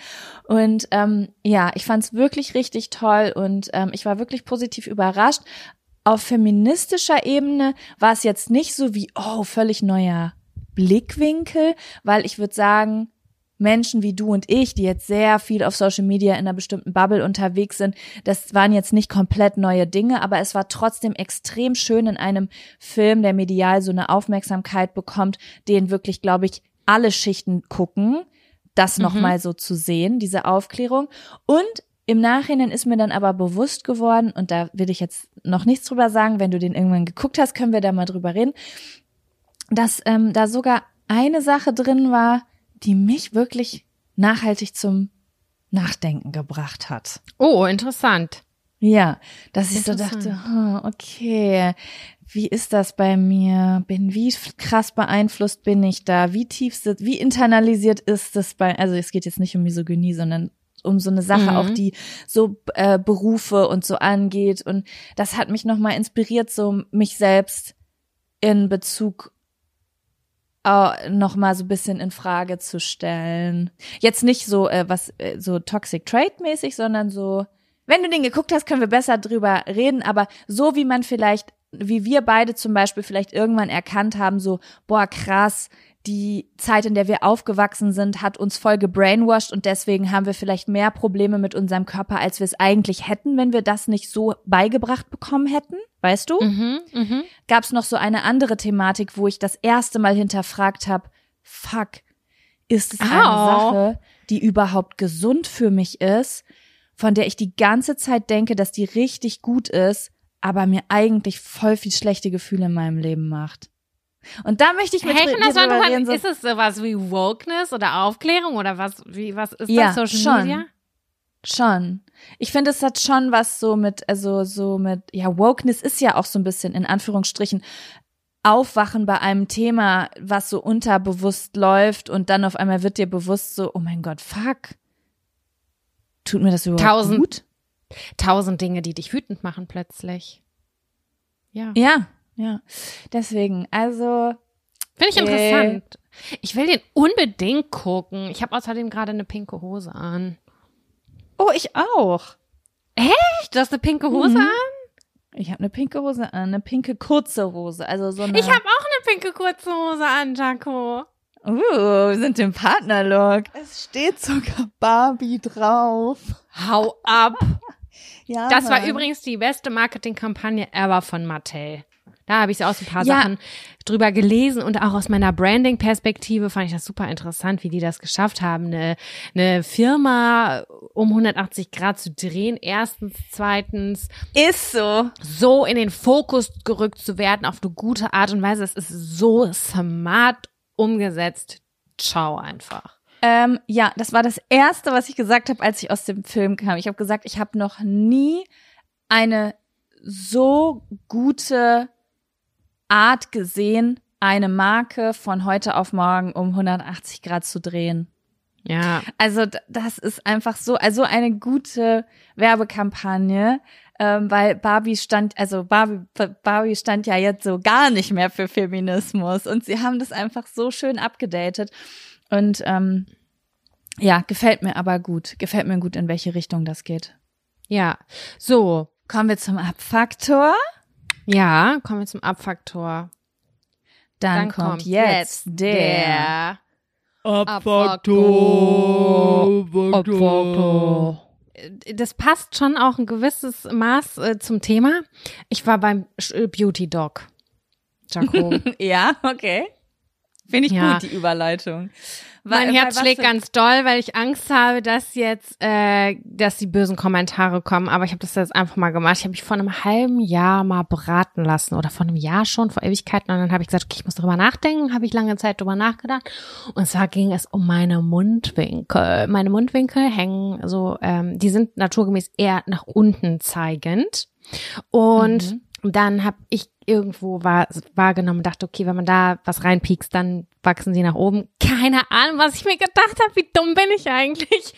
Und ähm, ja, ich fand es wirklich richtig toll und ähm, ich war wirklich positiv überrascht. Auf feministischer Ebene war es jetzt nicht so wie, oh, völlig neuer Blickwinkel, weil ich würde sagen, Menschen wie du und ich, die jetzt sehr viel auf Social Media in einer bestimmten Bubble unterwegs sind, das waren jetzt nicht komplett neue Dinge, aber es war trotzdem extrem schön in einem Film, der medial so eine Aufmerksamkeit bekommt, den wirklich, glaube ich, alle Schichten gucken, das Mhm. nochmal so zu sehen, diese Aufklärung. Und im Nachhinein ist mir dann aber bewusst geworden, und da will ich jetzt noch nichts drüber sagen, wenn du den irgendwann geguckt hast, können wir da mal drüber reden, dass ähm, da sogar eine Sache drin war, die mich wirklich nachhaltig zum Nachdenken gebracht hat. Oh, interessant. Ja, dass ich so dachte, hm, okay, wie ist das bei mir? Bin wie krass beeinflusst bin ich da? Wie tief sitzt, wie internalisiert ist das bei? Also es geht jetzt nicht um Misogynie, sondern um so eine Sache Mhm. auch, die so äh, Berufe und so angeht. Und das hat mich nochmal inspiriert, so mich selbst in Bezug äh, noch mal so ein bisschen in Frage zu stellen. Jetzt nicht so äh, was äh, so Toxic Trade mäßig, sondern so wenn du den geguckt hast, können wir besser drüber reden, aber so wie man vielleicht wie wir beide zum Beispiel vielleicht irgendwann erkannt haben, so, boah, krass, die Zeit, in der wir aufgewachsen sind, hat uns voll gebrainwashed und deswegen haben wir vielleicht mehr Probleme mit unserem Körper, als wir es eigentlich hätten, wenn wir das nicht so beigebracht bekommen hätten, weißt du? Mhm, mhm. gab es noch so eine andere Thematik, wo ich das erste Mal hinterfragt habe, fuck, ist es eine Au. Sache, die überhaupt gesund für mich ist, von der ich die ganze Zeit denke, dass die richtig gut ist, aber mir eigentlich voll viel schlechte Gefühle in meinem Leben macht. Und da möchte ich mit Hey, dir drüber reden. Ist es sowas wie Wokeness oder Aufklärung oder was, wie, was ist Ja, das, Social schon. Media? Schon. Ich finde, es hat schon was so mit, also so mit, ja, Wokeness ist ja auch so ein bisschen in Anführungsstrichen Aufwachen bei einem Thema, was so unterbewusst läuft und dann auf einmal wird dir bewusst so, oh mein Gott, fuck. Tut mir das überhaupt Tausend. gut? Tausend Dinge, die dich wütend machen plötzlich. Ja. Ja, ja. Deswegen, also, Finde ich Äh. interessant. Ich will den unbedingt gucken. Ich habe außerdem gerade eine pinke Hose an. oh, ich auch. Echt? Du hast eine pinke Hose Mhm. an? Ich habe eine pinke Hose an, eine pinke kurze Hose, also so eine. Ich habe auch eine pinke kurze Hose an, Jaco. Uh, wir sind im Partnerlook. Es steht sogar Barbie drauf. Hau ab. Ja, Das war übrigens die beste Marketingkampagne ever von Mattel. Da habe ich aus ein paar Ja. Sachen drüber gelesen und auch aus meiner Branding-Perspektive fand ich das super interessant, wie die das geschafft haben, eine, eine Firma um 180 Grad zu drehen. Erstens, zweitens, Ist so. so in den Fokus gerückt zu werden auf eine gute Art und Weise. Es ist so smart umgesetzt. Ciao einfach. Ähm, ja, das war das Erste, was ich gesagt habe, als ich aus dem Film kam. Ich habe gesagt, ich habe noch nie eine so gute Art gesehen, eine Marke von heute auf morgen um 180 Grad zu drehen. Ja. Also das ist einfach so, also eine gute Werbekampagne, ähm, weil Barbie stand, also Barbie, Barbie stand ja jetzt so gar nicht mehr für Feminismus und sie haben das einfach so schön abgedatet und ähm, ja, gefällt mir aber gut, gefällt mir gut, in welche Richtung das geht. Ja. So. Kommen wir zum Abfaktor. Ja, kommen wir zum Abfaktor. Dann, kommt, jetzt der Abfaktor. Abfaktor. das passt schon auch ein gewisses Maß äh, zum Thema. Ich war beim Sch- äh, Beauty Dog. Jaco. Ja, okay. Finde ich Ja. gut, die Überleitung. mein Weil- Herz weil was schlägt ganz doll, weil ich Angst habe, dass jetzt, äh, dass die bösen Kommentare kommen. Aber ich habe das jetzt einfach mal gemacht. Ich habe mich vor einem halben Jahr mal beraten lassen oder vor einem Jahr schon, vor Ewigkeiten. Und dann habe ich gesagt, okay, ich muss darüber nachdenken. Habe ich lange Zeit drüber nachgedacht. Und zwar ging es um meine Mundwinkel. Meine Mundwinkel hängen so, ähm, die sind naturgemäß eher nach unten zeigend. Und dann habe ich irgendwo wahr, wahrgenommen und dachte, okay, wenn man da was reinpiekst, dann wachsen sie nach oben. Keine Ahnung, was ich mir gedacht habe, wie dumm bin ich eigentlich?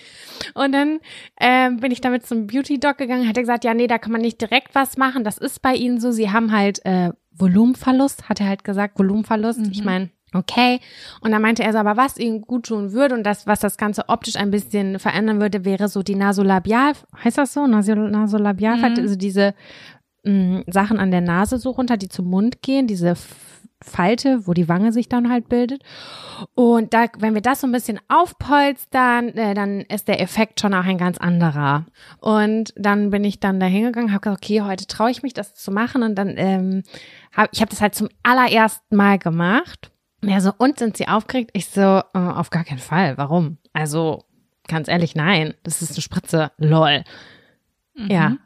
Und dann ähm, bin ich damit zum Beauty Doc gegangen, hat er gesagt, ja, nee, da kann man nicht direkt was machen. Das ist bei ihnen so. Sie haben halt äh, Volumenverlust, hat er halt gesagt, Volumenverlust. Ich meine, okay. Und dann meinte er so, aber was ihnen gut tun würde und das, was das Ganze optisch ein bisschen verändern würde, wäre so die Nasolabial, heißt das so? Nasol- Nasolabial, also diese mh, Sachen an der Nase so runter, die zum Mund gehen, diese Falte, wo die Wange sich dann halt bildet. Und da, wenn wir das so ein bisschen aufpolstern, äh, dann ist der Effekt schon auch ein ganz anderer. Und dann bin ich dann da hingegangen, habe gesagt, okay, heute traue ich mich, das zu machen. Und dann, ähm, hab, ich habe das halt zum allerersten Mal gemacht. Und er so, und sind Sie aufgeregt? Ich so, äh, auf gar keinen Fall. Warum? Also, ganz ehrlich, nein. Das ist eine Spritze. Lol. Ja.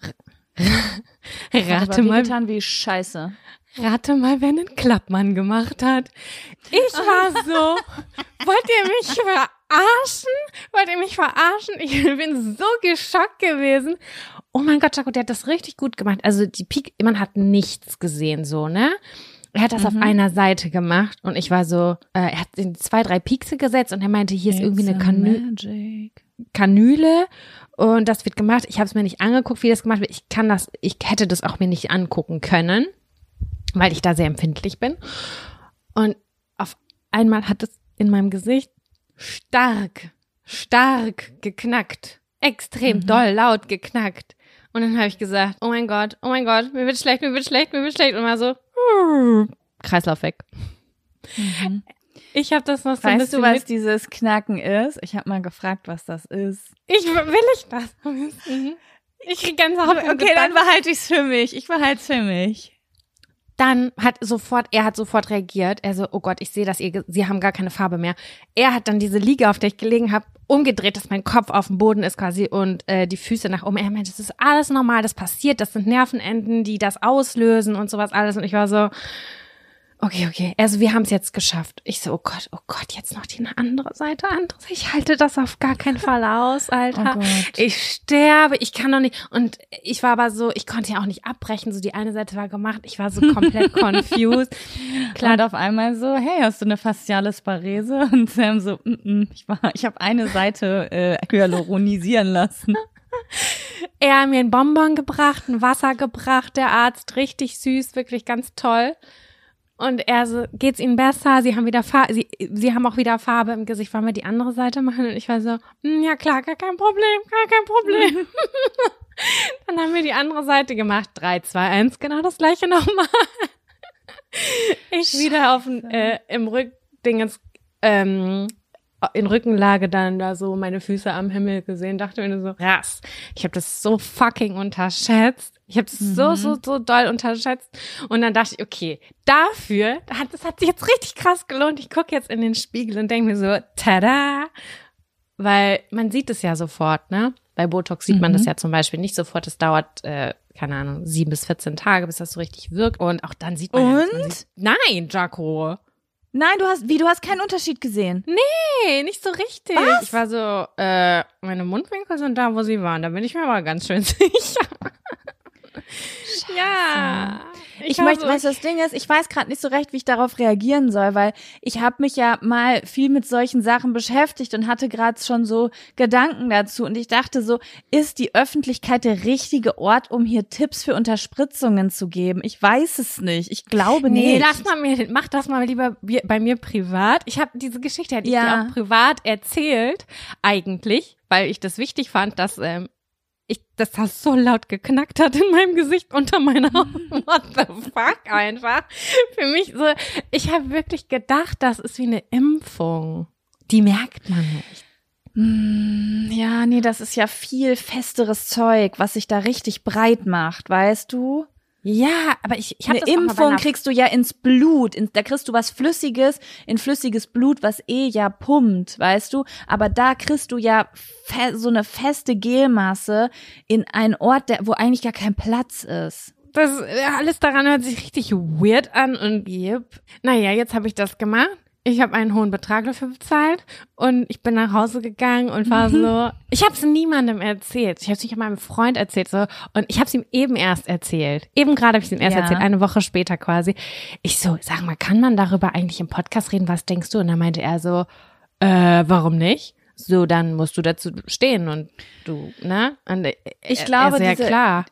Rate mal, wehgetan wie Scheiße. rate mal, wer einen Klappmann gemacht hat. Ich war so, wollt ihr mich verarschen? Wollt ihr mich verarschen? Ich bin so geschockt gewesen. Oh mein Gott, Jaco, der hat das richtig gut gemacht. Also die Peak, man hat nichts gesehen, so, ne? Er hat das auf einer Seite gemacht und ich war so, äh, er hat in zwei, drei Piekse gesetzt und er meinte, hier ist irgendwie eine Kanü Magic. Kanüle und das wird gemacht. Ich habe es mir nicht angeguckt, wie das gemacht wird. Ich kann das, ich hätte das auch mir nicht angucken können, weil ich da sehr empfindlich bin. Und auf einmal hat es in meinem Gesicht stark, stark geknackt. Extrem doll, laut geknackt. Und dann habe ich gesagt, oh mein Gott, oh mein Gott, mir wird schlecht, mir wird schlecht, mir wird schlecht. Und war so, Kreislauf weg. Ich habe das noch so ein Weißt du, bisschen was dieses Knacken ist? Ich habe mal gefragt, was das ist. Ich will ich das. Mhm. Ich krieg Gänsehaut. beim Okay, dann Gedanken. behalte ich's für mich. Ich behalte es für mich. dann hat sofort, er hat sofort reagiert. Er so, oh Gott, ich sehe, dass ihr, sie haben gar keine Farbe mehr. Er hat dann diese Liege, auf der ich gelegen habe, umgedreht, dass mein Kopf auf dem Boden ist quasi und äh, die Füße nach oben. Er meinte, das ist alles normal, das passiert, das sind Nervenenden, die das auslösen und sowas alles. Und ich war so, okay, okay. Also wir haben es jetzt geschafft. Ich so, oh Gott, oh Gott, jetzt noch die andere Seite, andere. Ich halte das auf gar keinen Fall aus, Alter. Oh. Ich sterbe, ich kann doch nicht. Und ich war aber so, ich konnte ja auch nicht abbrechen. So die eine Seite war gemacht, ich war so komplett confused. Klar, und auf einmal so, hey, hast du eine fasziale Sparese? Und Sam so, mm -mm, ich war, ich habe eine Seite äh, hyaluronisieren lassen. Er hat mir ein Bonbon gebracht, ein Wasser gebracht, der Arzt, richtig süß, wirklich ganz toll. Und er so, geht's Ihnen besser? Sie haben wieder Farbe, Sie, Sie haben auch wieder Farbe im Gesicht. Wollen wir die andere Seite machen? Und ich war so, "Mm, ja klar, gar kein Problem, gar kein Problem. Dann haben wir die andere Seite gemacht. 3, 2, 1, genau das gleiche nochmal. Ich wieder auf äh, im Rückdingens, ähm, in Rückenlage dann da so meine Füße am Himmel gesehen, dachte mir so, krass, ich habe das so fucking unterschätzt. Ich habe das so, so, so doll unterschätzt. Und dann dachte ich, okay, dafür, das hat- sich jetzt richtig krass gelohnt. Ich gucke jetzt in den Spiegel und denke mir so, tada! Weil man sieht es ja sofort, ne? Bei Botox sieht man das ja zum Beispiel nicht sofort. Es dauert, äh, keine Ahnung, sieben bis 14 Tage, bis das so richtig wirkt. Und auch dann sieht man ja, Und? man sieht, Nein, Jaco. Nein, du hast, wie, du hast keinen Unterschied gesehen. Nee, nicht so richtig. Was? Ich war so, äh, meine Mundwinkel sind da, wo sie waren. Da bin ich mir aber ganz schön sicher. Ja. Ich, war möchte, weißt du, das Ding ist, ich weiß gerade nicht so recht, wie ich darauf reagieren soll, weil ich habe mich ja mal viel mit solchen Sachen beschäftigt und hatte gerade schon so Gedanken dazu und ich dachte so, ist die Öffentlichkeit der richtige Ort, um hier Tipps für Unterspritzungen zu geben? Ich weiß es nicht. Ich glaube Nee, nicht. lass mal mir, mach das mal lieber bei mir privat. Ich habe diese Geschichte hätte ich Ja. dir auch privat erzählt, eigentlich, weil ich das wichtig fand, dass ähm, ich, dass das so laut geknackt hat in meinem Gesicht unter meiner Haut. What the fuck einfach. Für mich so, ich habe wirklich gedacht, das ist wie eine Impfung. Die merkt man nicht. Hm, Ja, nee, das ist ja viel festeres Zeug, was sich da richtig breit macht, weißt du? Ja, aber ich, ich habe Eine das Impfung kriegst du ja ins Blut. In, da kriegst du was Flüssiges in flüssiges Blut, was eh ja pumpt, weißt du? Aber da kriegst du ja so eine feste Gelmasse in einen Ort, der, wo eigentlich gar kein Platz ist. Das äh, alles daran hört sich richtig weird an und Yep. naja, jetzt habe ich das gemacht. Ich habe einen hohen Betrag dafür bezahlt und ich bin nach Hause gegangen und war so, ich habe es niemandem erzählt. Ich habe es nicht meinem Freund erzählt so und ich habe es ihm eben erst erzählt. Eben gerade habe ich es ihm erst Ja. erzählt, eine Woche später quasi. Ich so, sag mal, kann man darüber eigentlich im Podcast reden? Was denkst du? Und dann meinte er so, äh, warum nicht? So, dann musst du dazu stehen und du, ne? Und äh, Ich er- glaube, ist ja diese- klar.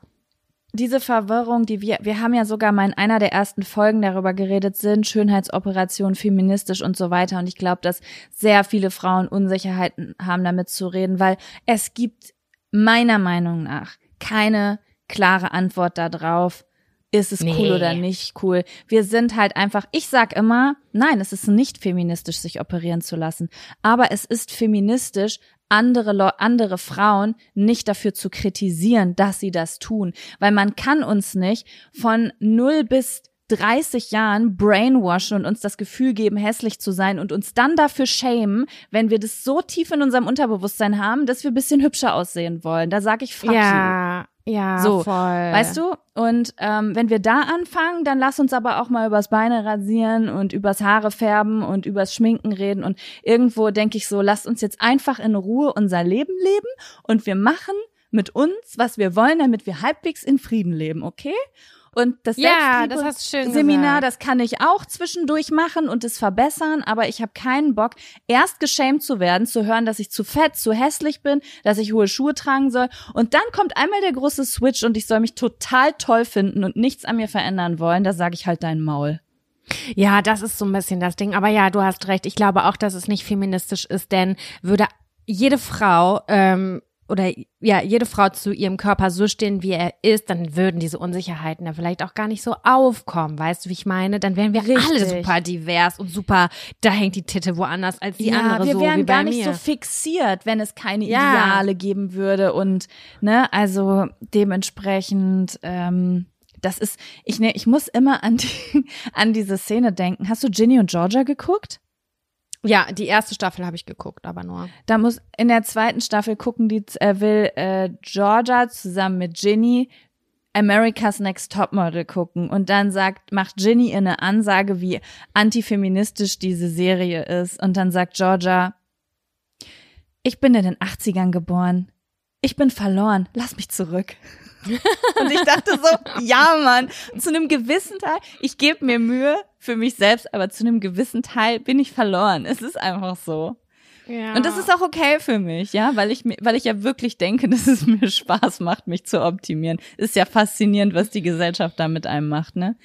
Diese Verwirrung, die wir, wir haben ja sogar mal in einer der ersten Folgen darüber geredet, sind Schönheitsoperationen feministisch und so weiter. Und ich glaube, dass sehr viele Frauen Unsicherheiten haben, damit zu reden, weil es gibt meiner Meinung nach keine klare Antwort darauf. Ist es cool Nee. oder nicht cool? Wir sind halt einfach, ich sag immer, nein, es ist nicht feministisch, sich operieren zu lassen. Aber es ist feministisch, andere, Leu- andere Frauen nicht dafür zu kritisieren, dass sie das tun. Weil man kann uns nicht von 0 bis 30 Jahren brainwashen und uns das Gefühl geben, hässlich zu sein und uns dann dafür schämen, wenn wir das so tief in unserem Unterbewusstsein haben, dass wir ein bisschen hübscher aussehen wollen. Da sage ich fuck you. Ja, So, voll. Weißt du? Und ähm, wenn wir da anfangen, dann lass uns aber auch mal übers Beine rasieren und übers Haare färben und übers Schminken reden. Und irgendwo denke ich so, lasst uns jetzt einfach in Ruhe unser Leben leben und wir machen mit uns, was wir wollen, damit wir halbwegs in Frieden leben, okay? Und das Ja, das Seminar, gesagt. das kann ich auch zwischendurch machen und es verbessern, aber ich habe keinen Bock, erst geschämt zu werden, zu hören, dass ich zu fett, zu hässlich bin, dass ich hohe Schuhe tragen soll. Und dann kommt einmal der große Switch und ich soll mich total toll finden und nichts an mir verändern wollen. Da sage ich halt dein Maul. Ja, das ist so ein bisschen das Ding. Aber ja, du hast recht. Ich glaube auch, dass es nicht feministisch ist, denn würde jede Frau ähm, oder ja, jede Frau zu ihrem Körper so stehen, wie er ist, dann würden diese Unsicherheiten ja vielleicht auch gar nicht so aufkommen. Weißt du, wie ich meine? Dann wären wir alle Richtig. super divers und super, da hängt die Titte woanders als die andere wir so wären gar nicht mir. so fixiert, wenn es keine Ja. Ideale geben würde und ne, also dementsprechend. Ähm, das ist, ich ne, ich muss immer an die, an diese Szene denken. Hast du Ginny und Georgia geguckt? Ja, die erste Staffel habe ich geguckt, aber nur. Da muss in der zweiten Staffel gucken, die äh, will äh, Georgia zusammen mit Ginny America's Next Topmodel gucken und dann sagt, macht Ginny ihr eine Ansage, wie antifeministisch diese Serie ist und dann sagt Georgia, ich bin in den 80ern geboren. Ich bin verloren. Lass mich zurück. Und ich dachte so, ja, Mann, zu einem gewissen Teil, ich gebe mir Mühe für mich selbst, aber zu einem gewissen Teil bin ich verloren. Es ist einfach so. Ja. Und das ist auch okay für mich, ja, weil ich mir, weil ich ja wirklich denke, dass es mir Spaß macht, mich zu optimieren. Ist ja faszinierend, was die Gesellschaft da mit einem macht, ne?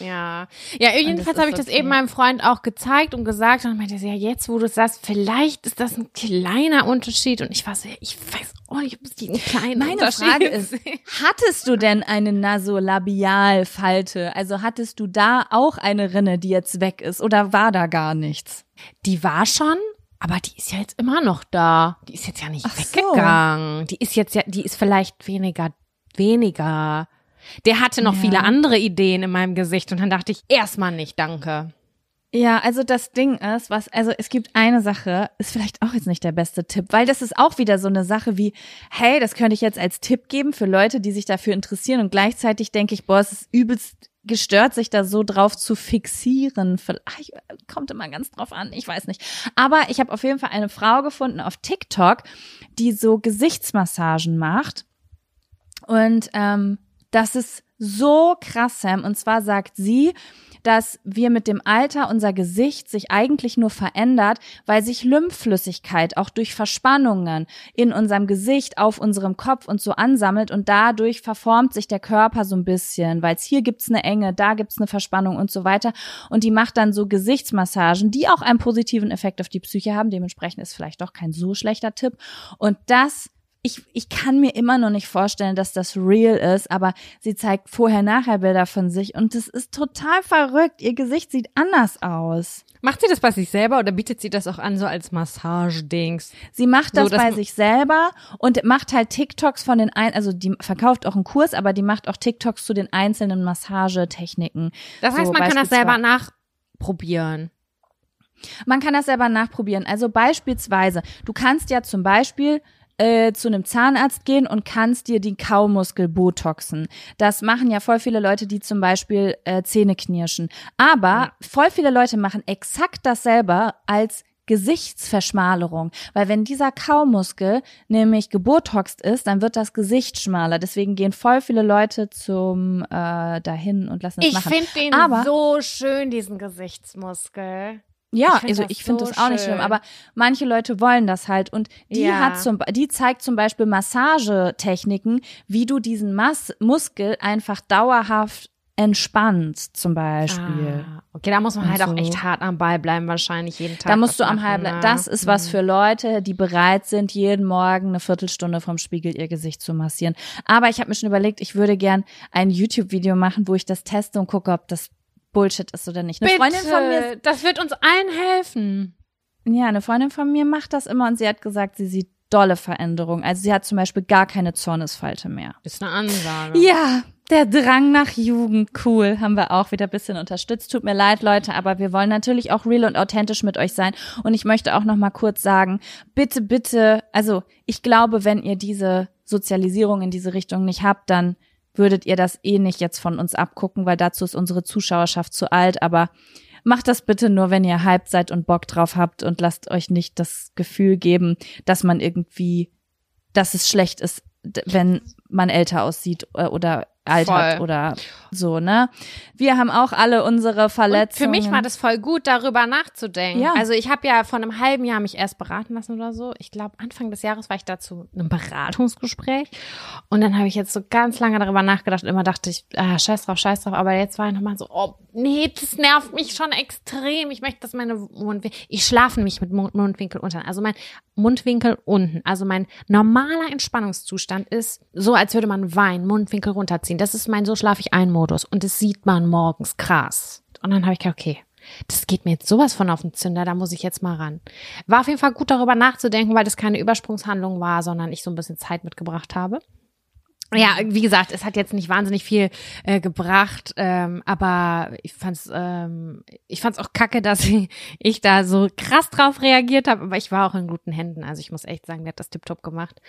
Ja, ja, jedenfalls habe ich das okay. eben meinem Freund auch gezeigt und gesagt und meinte, ja, jetzt, wo du es sagst, vielleicht ist das ein kleiner Unterschied und ich war so, ja, ich weiß auch nicht, ob es die ein kleiner Meine Unterschied Frage ist, hattest du denn eine Nasolabialfalte? Also hattest du da auch eine Rinne, die jetzt weg ist oder war da gar nichts? die war schon, aber die ist ja jetzt immer noch da. Die ist jetzt ja nicht Ach so. weggegangen. Die ist jetzt ja, die ist vielleicht weniger, weniger. Der hatte noch Ja. viele andere Ideen in meinem Gesicht und dann dachte ich, erstmal nicht, danke. Ja, also das Ding ist, was, also es gibt eine Sache, ist vielleicht auch jetzt nicht der beste Tipp, weil das ist auch wieder so eine Sache wie, hey, das könnte ich jetzt als Tipp geben für Leute, die sich dafür interessieren und gleichzeitig denke ich, boah, es ist übelst gestört, sich da so drauf zu fixieren. Vielleicht kommt immer ganz drauf an, ich weiß nicht. Aber ich habe auf jeden Fall eine Frau gefunden auf TikTok, die so Gesichtsmassagen macht. Und ähm, das ist so krass, Sam. Und zwar sagt sie, dass wir mit dem Alter unser Gesicht sich eigentlich nur verändert, weil sich Lymphflüssigkeit auch durch Verspannungen in unserem Gesicht, auf unserem Kopf und so ansammelt und dadurch verformt sich der Körper so ein bisschen, weil es hier gibt's eine Enge, da gibt's eine Verspannung und so weiter. Und die macht dann so Gesichtsmassagen, die auch einen positiven Effekt auf die Psyche haben. Dementsprechend ist vielleicht doch kein so schlechter Tipp. Und das ich, ich kann mir immer noch nicht vorstellen, dass das real ist, aber sie zeigt Vorher-Nachher-Bilder von sich und das ist total verrückt. Ihr Gesicht sieht anders aus. Macht sie das bei sich selber oder bietet sie das auch an so als Massagedings? Sie macht So, das dass bei sich selber und macht halt TikToks von den ein, also die verkauft auch einen Kurs, aber die macht auch TikToks zu den einzelnen Massagetechniken. Das heißt, So man kann das selber nachprobieren. Man kann das selber nachprobieren. Also beispielsweise, du kannst ja zum Beispiel äh, zu einem Zahnarzt gehen und kannst dir die Kaumuskel botoxen. Das machen ja voll viele Leute, die zum Beispiel äh, Zähne knirschen. Aber voll viele Leute machen exakt dasselbe als Gesichtsverschmalerung, weil wenn dieser Kaumuskel nämlich gebotoxt ist, dann wird das Gesicht schmaler. Deswegen gehen voll viele Leute zum äh, dahin und lassen es Ich machen. finde den Aber- so schön, diesen Gesichtsmuskel. Ja, Ich also ich finde so das auch nicht schön. schlimm, aber manche Leute wollen das halt und die Ja. hat zum, die zeigt zum Beispiel Massagetechniken, wie du diesen Mas Muskel einfach dauerhaft entspannst, zum Beispiel. Ah, okay, da muss man Und halt auch so. echt hart am Ball bleiben, wahrscheinlich jeden Tag. Da musst du am machen, Halb, ne? das ist was Mhm. für Leute, die bereit sind, jeden Morgen eine Viertelstunde vom Spiegel ihr Gesicht zu massieren. Aber ich habe mir schon überlegt, ich würde gern ein YouTube-Video machen, wo ich das teste und gucke, ob das Bullshit ist oder nicht. Eine Bitte, Freundin von mir das wird uns allen helfen. Ja, eine Freundin von mir macht das immer und sie hat gesagt, sie sieht dolle Veränderungen. Also sie hat zum Beispiel gar keine Zornesfalte mehr. Ist eine Ansage. Ja, der Drang nach Jugend, cool, haben wir auch wieder ein bisschen unterstützt. Tut mir leid, Leute, aber wir wollen natürlich auch real und authentisch mit euch sein. Und ich möchte auch noch mal kurz sagen, bitte, bitte, also ich glaube, wenn ihr diese Sozialisierung in diese Richtung nicht habt, dann würdet ihr das eh nicht jetzt von uns abgucken, weil dazu ist unsere Zuschauerschaft zu alt. Aber macht das bitte nur, wenn ihr hyped seid und Bock drauf habt und lasst euch nicht das Gefühl geben, dass man irgendwie, dass es schlecht ist, wenn man älter aussieht äh, oder altert Voll. oder so, ne? Wir haben auch alle unsere Und Verletzungen. für mich war das voll gut, darüber nachzudenken. Ja. Also ich habe ja vor einem halben Jahr mich erst beraten lassen oder so. Ich glaube, Anfang des Jahres war ich dazu einem Beratungsgespräch. Und dann habe ich jetzt so ganz lange darüber nachgedacht. Immer dachte ich, ah, scheiß drauf, scheiß drauf. Aber jetzt war ich nochmal so, oh, nee, das nervt mich schon extrem. Ich möchte, dass meine Mundwinkel, ich schlafe mich mit Mund Mundwinkel unten. Also mein Mundwinkel unten. Also mein normaler Entspannungszustand ist so, als würde man weinen, Mundwinkel runterziehen. Das ist mein so schlafe ich ein Modus. Und das sieht man morgens krass. Und dann habe ich gedacht, okay, das geht mir jetzt sowas von auf den Zünder, da muss ich jetzt mal ran. War auf jeden Fall gut darüber nachzudenken, weil das keine Übersprungshandlung war, sondern ich so ein bisschen Zeit mitgebracht habe. Ja, wie gesagt, es hat jetzt nicht wahnsinnig viel äh, gebracht, ähm, aber ich fand's, ähm, ich fand's auch kacke, dass ich, ich da so krass drauf reagiert habe, aber ich war auch in guten Händen. Also ich muss echt sagen, der hat das tipptopp gemacht.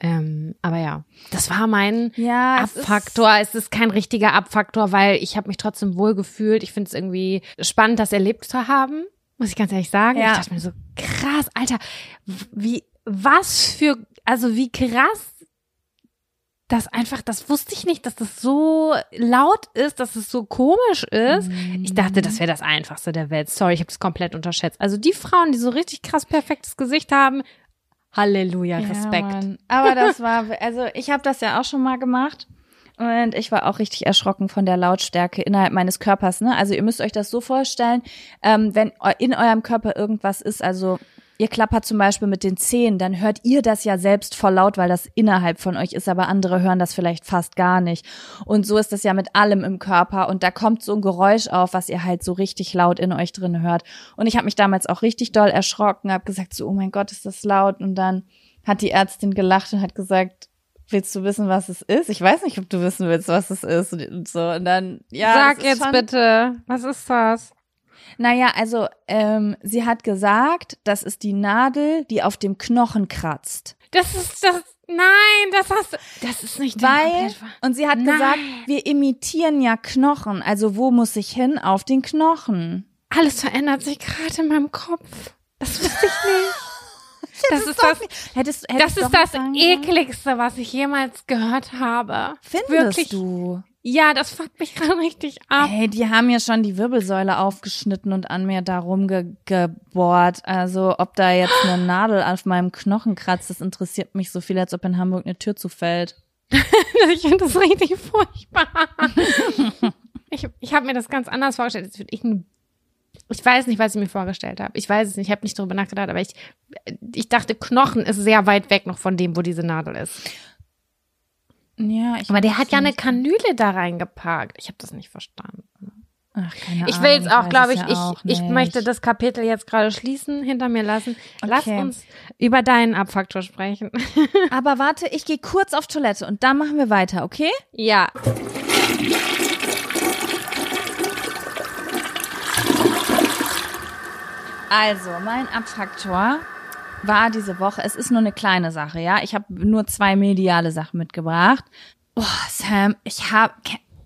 Ähm, aber ja, das war mein ja, es ist- Abfaktor. Es ist kein richtiger Abfaktor, weil ich habe mich trotzdem wohl gefühlt. Ich finde es irgendwie spannend, das erlebt zu haben, muss ich ganz ehrlich sagen. Ja. Ich dachte mir so, krass, Alter, wie, was für, also wie krass das einfach, das wusste ich nicht, dass das so laut ist, dass es so komisch ist. Ich dachte, das wäre das Einfachste der Welt. Sorry, ich habe es komplett unterschätzt. Also die Frauen, die so richtig krass perfektes Gesicht haben, Halleluja, Respekt. Ja. Aber das war, also ich habe das ja auch schon mal gemacht. Und ich war auch richtig erschrocken von der Lautstärke innerhalb meines Körpers. Ne? Also ihr müsst euch das so vorstellen, ähm, wenn in eurem Körper irgendwas ist, also ihr klappert zum Beispiel mit den Zähnen, dann hört ihr das ja selbst voll laut, weil das innerhalb von euch ist, aber andere hören das vielleicht fast gar nicht. Und so ist das ja mit allem im Körper. Und da kommt so ein Geräusch auf, was ihr halt so richtig laut in euch drin hört. Und ich habe mich damals auch richtig doll erschrocken, habe gesagt so, oh mein Gott, ist das laut. Und dann hat die Ärztin gelacht und hat gesagt, willst du wissen, was es ist? Ich weiß nicht, ob du wissen willst, was es ist und so. Und dann, ja. Sag jetzt schon, bitte, was ist das? Naja, also ähm, sie hat gesagt, das ist die Nadel, die auf dem Knochen kratzt. Das ist das. Nein, das hast du. Das ist nicht Weil, und sie hat Nein. gesagt, wir imitieren ja Knochen. Also wo muss ich hin? Auf den Knochen. Alles verändert sich gerade in meinem Kopf. Das wusste ich nicht. Das ist das, Hättest, das hättest ist doch das sagen sollen. ekligste, was ich jemals gehört habe. Findest Wirklich. du? Ja, das fuckt mich gerade richtig ab. Hey, die haben ja schon die Wirbelsäule aufgeschnitten und an mir da rumgebohrt. Also, ob da jetzt eine Nadel auf meinem Knochen kratzt, das interessiert mich so viel, als ob in Hamburg eine Tür zufällt. Ich finde das richtig furchtbar. ich ich habe mir das ganz anders vorgestellt. Jetzt würde ich einen Ich weiß nicht, was ich mir vorgestellt habe. Ich weiß es nicht, ich habe nicht darüber nachgedacht, aber ich, ich dachte, Knochen ist sehr weit weg noch von dem, wo diese Nadel ist. Ja, ich Aber der hat ja eine. Kanüle da reingepackt. Ich habe das nicht verstanden. Ach, keine Ich will jetzt auch, glaube es ich, ja ich, ich möchte das Kapitel jetzt gerade schließen, hinter mir lassen. Lass Okay. uns über deinen Abfaktor sprechen. Aber warte, ich gehe kurz auf Toilette und dann machen wir weiter, okay? ja. Also, mein Abfaktor war diese Woche, es ist nur eine kleine Sache, ja. Ich habe nur zwei mediale Sachen mitgebracht. Oh, Sam, ich habe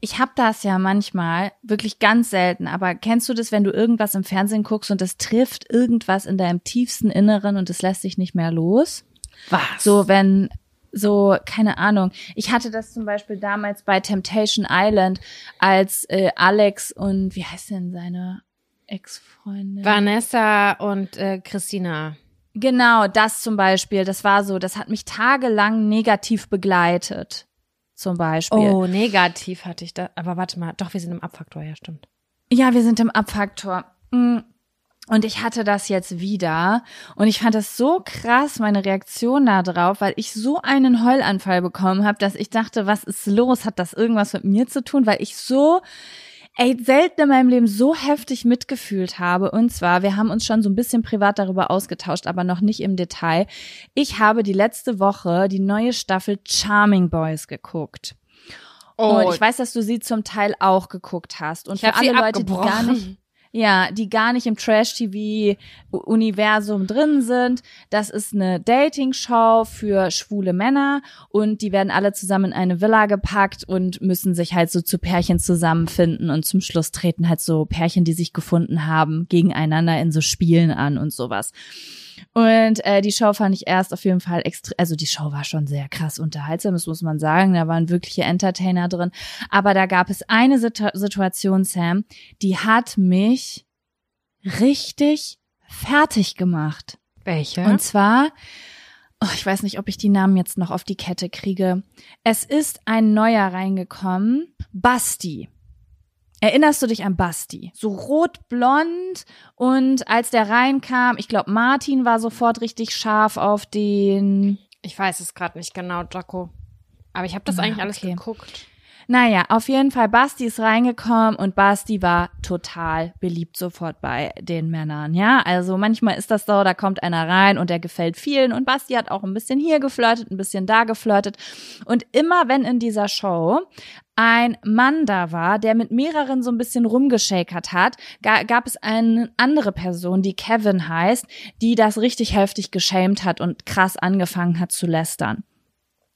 ich hab das ja manchmal, wirklich ganz selten, aber kennst du das, wenn du irgendwas im Fernsehen guckst und das trifft irgendwas in deinem tiefsten Inneren und es lässt dich nicht mehr los? Was? So, wenn, so, keine Ahnung. Ich hatte das zum Beispiel damals bei Temptation Island, als äh, Alex und wie heißt denn seine Ex-Freundin? Vanessa und äh, Christina. Genau, das zum Beispiel, das war so, das hat mich tagelang negativ begleitet. Zum Beispiel. Oh, negativ hatte ich da. Aber warte mal, doch, wir sind im Abfaktor, ja, stimmt. Ja, wir sind im Abfaktor. Mm. Und ich hatte das jetzt wieder. Und ich fand das so krass, meine Reaktion da drauf, weil ich so einen Heulanfall bekommen habe, dass ich dachte, was ist los? Hat das irgendwas mit mir zu tun? Weil ich so, ey, selten in meinem Leben so heftig mitgefühlt habe. Und zwar, wir haben uns schon so ein bisschen privat darüber ausgetauscht, aber noch nicht im Detail. Ich habe die letzte Woche die neue Staffel Charming Boys geguckt. Und ich weiß, dass du sie zum Teil auch geguckt hast. Und Oh. ich für alle Leute, die gar nicht, ja, die gar nicht im Trash-TV-Universum drin sind. Das ist eine Dating-Show für schwule Männer und die werden alle zusammen in eine Villa gepackt und müssen sich halt so zu Pärchen zusammenfinden und zum Schluss treten halt so Pärchen, die sich gefunden haben, gegeneinander in so Spielen an und sowas. Und äh, die Show fand ich erst auf jeden Fall extrem, also die Show war schon sehr krass unterhaltsam, das muss man sagen. Da waren wirkliche Entertainer drin. Aber da gab es eine Situ Situation, Sam, die hat mich richtig fertig gemacht. Welche? Und zwar, oh, ich weiß nicht, ob ich die Namen jetzt noch auf die Kette kriege. Es ist ein neuer reingekommen, Basti. Erinnerst du dich an Basti? So rot-blond und als der reinkam, ich glaube, Martin war sofort richtig scharf auf den. ich weiß es gerade nicht genau, Jaco. Aber ich habe das Ah, eigentlich alles okay. geguckt. Naja, auf jeden Fall, Basti ist reingekommen und Basti war total beliebt sofort bei den Männern, ja. Also manchmal ist das so, da kommt einer rein und der gefällt vielen und Basti hat auch ein bisschen hier geflirtet, ein bisschen da geflirtet. Und immer wenn in dieser Show ein Mann da war, der mit mehreren so ein bisschen rumgeschakert hat, ga, gab es eine andere Person, die Kevin heißt, die das richtig heftig geschämt hat und krass angefangen hat zu lästern.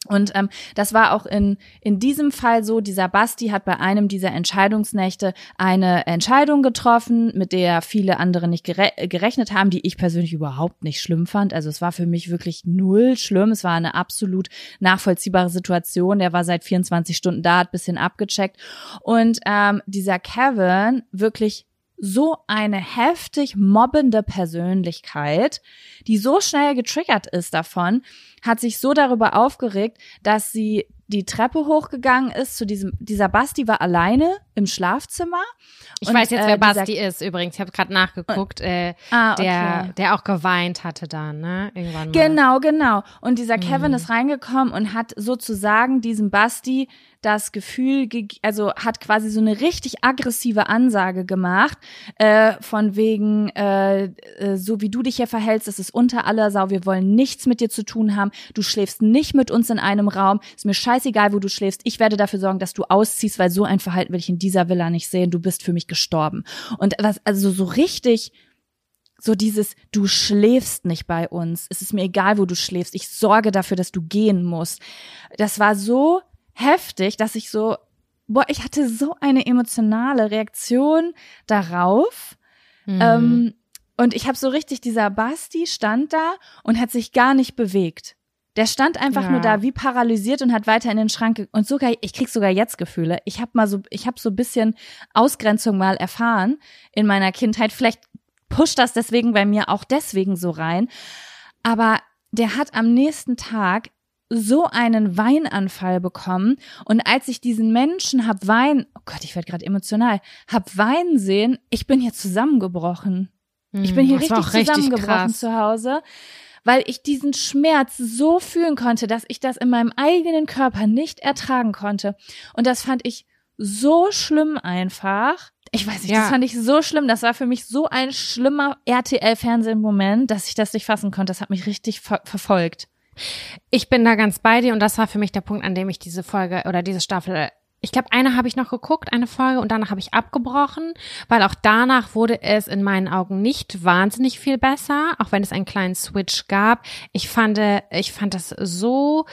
Und ähm, das war auch in, in diesem Fall so, dieser Basti hat bei einem dieser Entscheidungsnächte eine Entscheidung getroffen, mit der viele andere nicht gere gerechnet haben, die ich persönlich überhaupt nicht schlimm fand. Also es war für mich wirklich null schlimm. Es war eine absolut nachvollziehbare Situation. Der war seit 24 Stunden da, hat bisschen abgecheckt. Und ähm, dieser Kevin wirklich so eine heftig mobbende Persönlichkeit, die so schnell getriggert ist davon, hat sich so darüber aufgeregt, dass sie die Treppe hochgegangen ist zu diesem, dieser Basti war alleine im Schlafzimmer. Ich Und, weiß jetzt, äh, wer dieser- Basti ist übrigens. Ich habe gerade nachgeguckt. Äh, Ah, der, okay. der auch geweint hatte dann, ne? Irgendwann mal. Genau, genau. Und dieser Mhm. Kevin ist reingekommen und hat sozusagen diesem Basti das Gefühl, ge- also hat quasi so eine richtig aggressive Ansage gemacht, äh, von wegen, äh, äh, so wie du dich hier verhältst, das ist unter aller Sau, wir wollen nichts mit dir zu tun haben, du schläfst nicht mit uns in einem Raum, ist mir scheißegal, wo du schläfst, ich werde dafür sorgen, dass du ausziehst, weil so ein Verhalten will ich in dieser Villa nicht sehen, du bist für mich gestorben. Und was, also so richtig, so dieses, du schläfst nicht bei uns. Es ist mir egal, wo du schläfst. Ich sorge dafür, dass du gehen musst. Das war so heftig, dass ich so, boah, ich hatte so eine emotionale Reaktion darauf. Mhm. Ähm, und ich habe so richtig, dieser Basti stand da und hat sich gar nicht bewegt. Der stand einfach Ja. nur da wie paralysiert und hat weiter in den Schrank und sogar ich krieg sogar jetzt Gefühle. Ich habe mal so ich habe so ein bisschen Ausgrenzung mal erfahren in meiner Kindheit. Vielleicht pusht das deswegen bei mir auch deswegen so rein, aber der hat am nächsten Tag so einen Weinanfall bekommen. Und als ich diesen Menschen hab weinen, oh Gott, ich werde gerade emotional, hab weinen sehen, ich bin hier zusammengebrochen. Ich bin hier Hm, war richtig richtig zusammengebrochen krass. zu Hause, weil ich diesen Schmerz so fühlen konnte, dass ich das in meinem eigenen Körper nicht ertragen konnte. Und das fand ich so schlimm einfach. Ich weiß nicht, Ja. das fand ich so schlimm. Das war für mich so ein schlimmer RTL-Fernsehen-Moment, dass ich das nicht fassen konnte. Das hat mich richtig ver verfolgt. Ich bin da ganz bei dir und das war für mich der Punkt, an dem ich diese Folge oder diese Staffel ich glaube, eine habe ich noch geguckt, eine Folge, und danach habe ich abgebrochen, weil auch danach wurde es in meinen Augen nicht wahnsinnig viel besser, auch wenn es einen kleinen Switch gab. Ich fand, ich fand das so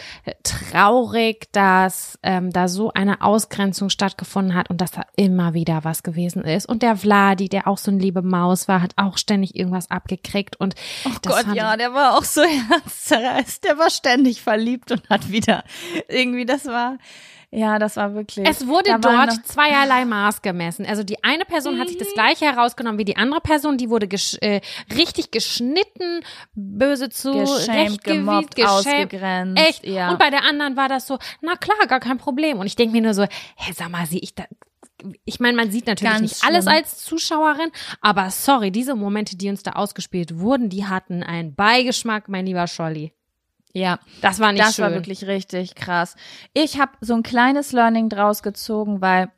traurig, dass ähm, da so eine Ausgrenzung stattgefunden hat und dass da immer wieder was gewesen ist. Und der Vladi, der auch so eine liebe Maus war, hat auch ständig irgendwas abgekriegt. Und Oh das Gott, ja, der war auch so herzzerreißt. Der war ständig verliebt und hat wieder irgendwie, das war, ja, das war wirklich. Es wurde da dort zweierlei Maß gemessen. Also die eine Person hat sich das gleiche herausgenommen wie die andere Person. Die wurde gesch äh, richtig geschnitten, böse zu, geschämt, gemobbt, geschämt. ausgegrenzt. Echt. Ja. Und bei der anderen war das so, na klar, gar kein Problem. Und ich denke mir nur so, hä, sag mal, sehe ich da. Ich meine, man sieht natürlich Ganz nicht alles schlimm. als Zuschauerin, aber sorry, diese Momente, die uns da ausgespielt wurden, die hatten einen Beigeschmack, mein lieber Scholli. Ja. Das war nicht das schön. war wirklich richtig krass. Ich habe so ein kleines Learning draus gezogen, weil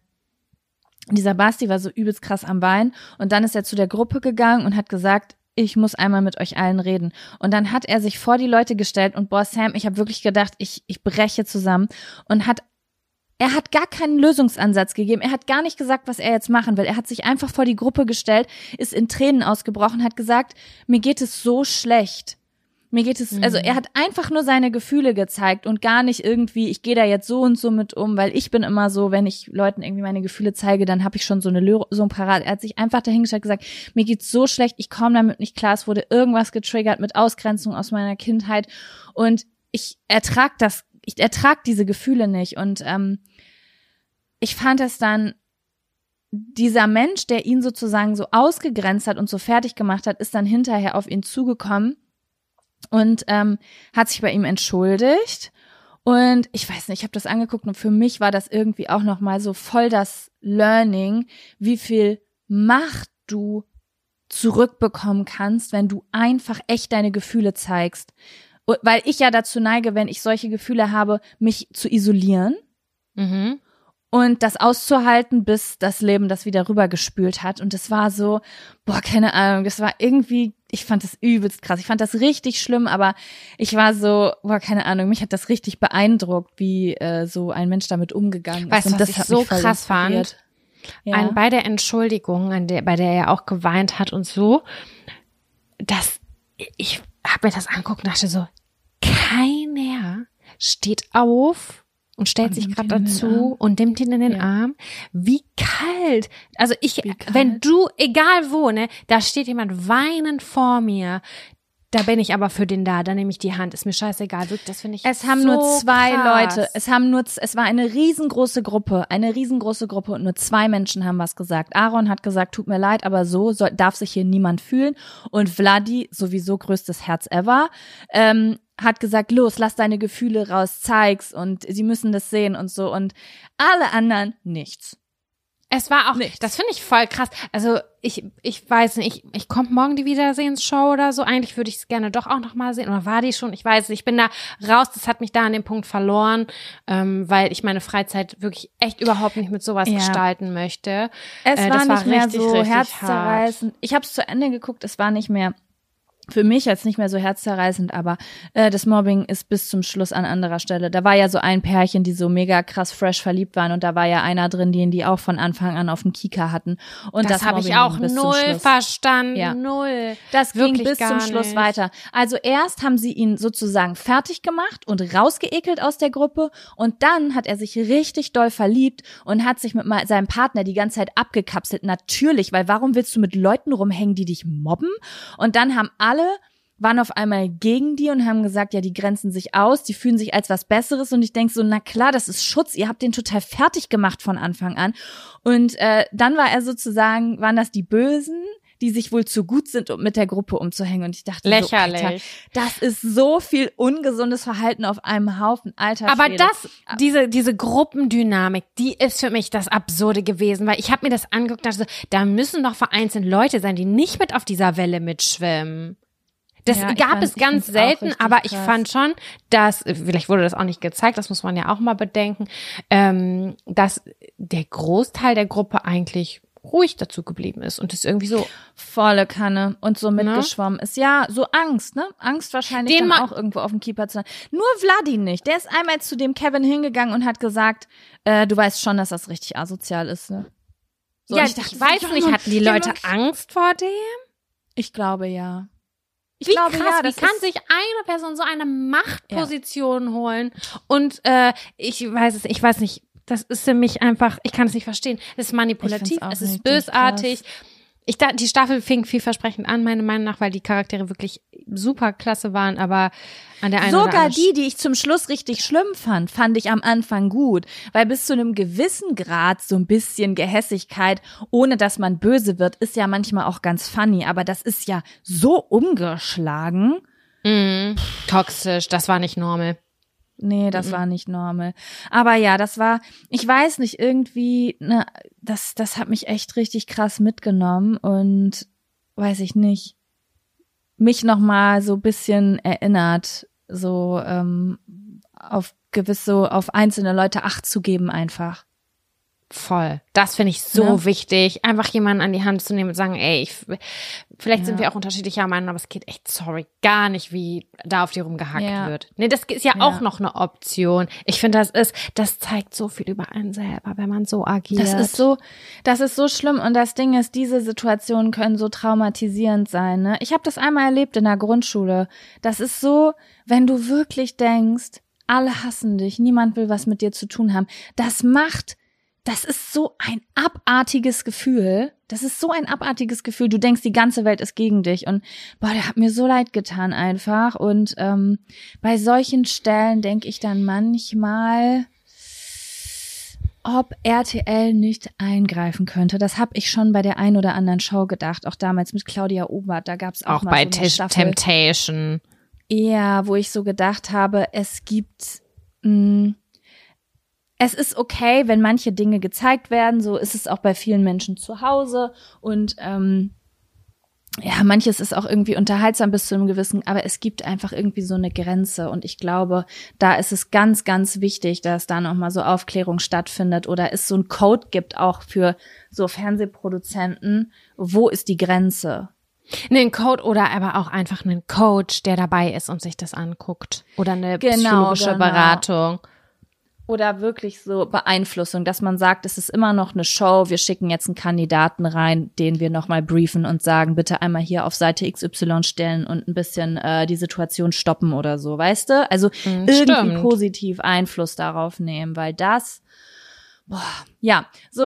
dieser Basti war so übelst krass am Wein und dann ist er zu der Gruppe gegangen und hat gesagt, ich muss einmal mit euch allen reden. Und dann hat er sich vor die Leute gestellt und boah, Sam, ich habe wirklich gedacht, ich, ich breche zusammen und hat er hat gar keinen Lösungsansatz gegeben. Er hat gar nicht gesagt, was er jetzt machen will. Er hat sich einfach vor die Gruppe gestellt, ist in Tränen ausgebrochen, hat gesagt, mir geht es so schlecht. Mir geht es, also er hat einfach nur seine Gefühle gezeigt und gar nicht irgendwie, ich gehe da jetzt so und so mit um, weil ich bin immer so, wenn ich Leuten irgendwie meine Gefühle zeige, dann habe ich schon so eine Lösung parat. Er hat sich einfach dahingestellt gesagt, mir geht's so schlecht, ich komme damit nicht klar, es wurde irgendwas getriggert mit Ausgrenzung aus meiner Kindheit und ich ertrag das, ich ertrag diese Gefühle nicht und ähm, ich fand es dann dieser Mensch, der ihn sozusagen so ausgegrenzt hat und so fertig gemacht hat, ist dann hinterher auf ihn zugekommen und ähm, hat sich bei ihm entschuldigt. Und ich weiß nicht, ich habe das angeguckt und für mich war das irgendwie auch noch mal so voll das Learning, wie viel Macht du zurückbekommen kannst, wenn du einfach echt deine Gefühle zeigst. Weil ich ja dazu neige, wenn ich solche Gefühle habe, mich zu isolieren Mhm. und das auszuhalten, bis das Leben das wieder rübergespült hat. Und es war so, boah, keine Ahnung, das war irgendwie, ich fand das übelst krass. Ich fand das richtig schlimm, aber ich war so, boah, keine Ahnung, mich hat das richtig beeindruckt, wie äh, so ein Mensch damit umgegangen Weißt ist. du, Und was das ich so krass fand? Ja. Ein, bei der Entschuldigung, an der, bei der er auch geweint hat und so, dass ich habe mir das angeguckt und dachte so, keiner steht auf und stellt Und sich gerade dazu und nimmt ihn in den Ja. Arm. Wie kalt. Also ich, kalt. wenn du, egal wo, ne, da steht jemand weinend vor mir. Da bin ich aber für den da, da nehme ich die Hand, ist mir scheißegal, wirklich, das finde ich Es haben so nur zwei krass. Leute, es haben nur, es war eine riesengroße Gruppe, eine riesengroße Gruppe und nur zwei Menschen haben was gesagt. Aaron hat gesagt, tut mir leid, aber so soll, darf sich hier niemand fühlen. Und Vladi, sowieso größtes Herz ever, ähm, hat gesagt, los, lass deine Gefühle raus, zeig's und sie müssen das sehen und so. Und alle anderen nichts. Es war auch, Nichts. das finde ich voll krass. Also ich, ich weiß nicht, ich, ich kommt morgen die Wiedersehensshow oder so. Eigentlich würde ich es gerne doch auch noch mal sehen. Oder war die schon? Ich weiß nicht. Ich bin da raus. Das hat mich da an dem Punkt verloren, ähm, weil ich meine Freizeit wirklich echt überhaupt nicht mit sowas Ja. gestalten möchte. Es Äh, war nicht war mehr richtig, so richtig herzzerreißend. Ich habe es zu Ende geguckt, es war nicht mehr für mich jetzt nicht mehr so herzzerreißend, aber äh, das Mobbing ist bis zum Schluss an anderer Stelle. Da war ja so ein Pärchen, die so mega krass fresh verliebt waren und da war ja einer drin, den die auch von Anfang an auf dem Kika hatten. Und das, das habe ich auch null verstanden. Ja. Null. Das ging Wirklich bis zum Schluss nicht. weiter. Also erst haben sie ihn sozusagen fertig gemacht und rausgeekelt aus der Gruppe und dann hat er sich richtig doll verliebt und hat sich mit seinem Partner die ganze Zeit abgekapselt. Natürlich, weil warum willst du mit Leuten rumhängen, die dich mobben? Und dann haben alle waren auf einmal gegen die und haben gesagt, ja, die grenzen sich aus, die fühlen sich als was Besseres und ich denk so, na klar, das ist Schutz, ihr habt den total fertig gemacht von Anfang an und äh, dann war er sozusagen, waren das die Bösen, die sich wohl zu gut sind, um mit der Gruppe umzuhängen. Und ich dachte, Lächerlich. So, Alter, das ist so viel ungesundes Verhalten auf einem Haufen. Alter, Aber Schwede. das, diese, diese Gruppendynamik, die ist für mich das Absurde gewesen, weil ich habe mir das angeguckt dachte, so, da müssen doch vereinzelt Leute sein, die nicht mit auf dieser Welle mitschwimmen. Das Ja, ich gab fand- es ich ganz selten, aber ich krass. fand schon, dass, vielleicht wurde das auch nicht gezeigt, das muss man ja auch mal bedenken, ähm, dass der Großteil der Gruppe eigentlich ruhig dazu geblieben ist und es irgendwie so volle Kanne und so mitgeschwommen ist. Ja, so Angst, ne? Angst wahrscheinlich Den dann auch irgendwo auf dem Keeper zu sein. Nur Vladi nicht. Der ist einmal zu dem Kevin hingegangen und hat gesagt, äh, du weißt schon, dass das richtig asozial ist, ne? So, ja, ich, dachte, weiß ja, nicht, hatten die Leute Angst vor dem? Ich glaube ja. Ich Wie glaube krass, ja, wie kann sich eine Person so eine Machtposition holen? Und äh, ich weiß es, ich weiß nicht, das ist für mich einfach, ich kann es nicht verstehen. Es ist manipulativ, es ist bösartig. Ich dachte, die Staffel fing vielversprechend an, meiner Meinung nach, weil die Charaktere wirklich super klasse waren, aber an der einen oder Sogar anderen die, die ich zum Schluss richtig schlimm fand, fand ich am Anfang gut, weil bis zu einem gewissen Grad so ein bisschen Gehässigkeit, ohne dass man böse wird, ist ja manchmal auch ganz funny, aber das ist ja so umgeschlagen. Mhm. toxisch, das war nicht normal. Nee, das war nicht normal. Aber ja, das war, ich weiß nicht, irgendwie, ne, das, das hat mich echt richtig krass mitgenommen und weiß ich nicht, mich nochmal so bisschen erinnert, so ähm, auf gewiss so auf einzelne Leute Acht zu geben einfach. Voll. Das finde ich so Ja. wichtig, einfach jemanden an die Hand zu nehmen und sagen, ey, ich, vielleicht sind Ja. wir auch unterschiedlicher Meinung, aber es geht echt, sorry, gar nicht, wie da auf dir rumgehackt Ja. wird. Nee, das ist ja, Ja. auch noch eine Option. Ich finde, das ist, das zeigt so viel über einen selber, wenn man so agiert. Das ist so, das ist so schlimm und das Ding ist, diese Situationen können so traumatisierend sein. Ne? Ich habe das einmal erlebt in der Grundschule. Das ist so, wenn du wirklich denkst, alle hassen dich, niemand will was mit dir zu tun haben. Das macht, das ist so ein abartiges Gefühl. Das ist so ein abartiges Gefühl. Du denkst, die ganze Welt ist gegen dich und boah, der hat mir so leid getan einfach. Und ähm, bei solchen Stellen denke ich dann manchmal ob RTL nicht eingreifen könnte. Das habe ich schon bei der ein oder anderen Show gedacht, auch damals mit Claudia Obert. Da gab es auch, auch mal bei so eine Staffel, Temptation. Ja, wo ich so gedacht habe, es gibt mh, es ist okay, wenn manche Dinge gezeigt werden. So ist es auch bei vielen Menschen zu Hause und ähm, ja, manches ist auch irgendwie unterhaltsam bis zu einem gewissen, aber es gibt einfach irgendwie so eine Grenze und ich glaube, da ist es ganz, ganz wichtig, dass da nochmal so Aufklärung stattfindet oder es so einen Code gibt auch für so Fernsehproduzenten. Wo ist die Grenze? Einen Code oder aber auch einfach einen Coach, der dabei ist und sich das anguckt. Oder eine Genau, psychologische genau. Beratung. Oder wirklich so Beeinflussung, dass man sagt, es ist immer noch eine Show, wir schicken jetzt einen Kandidaten rein, den wir nochmal briefen und sagen, bitte einmal hier auf Seite XY stellen und ein bisschen äh, die Situation stoppen oder so, weißt du? Also irgendwie stimmt. positiv Einfluss darauf nehmen, weil das, boah, ja, so.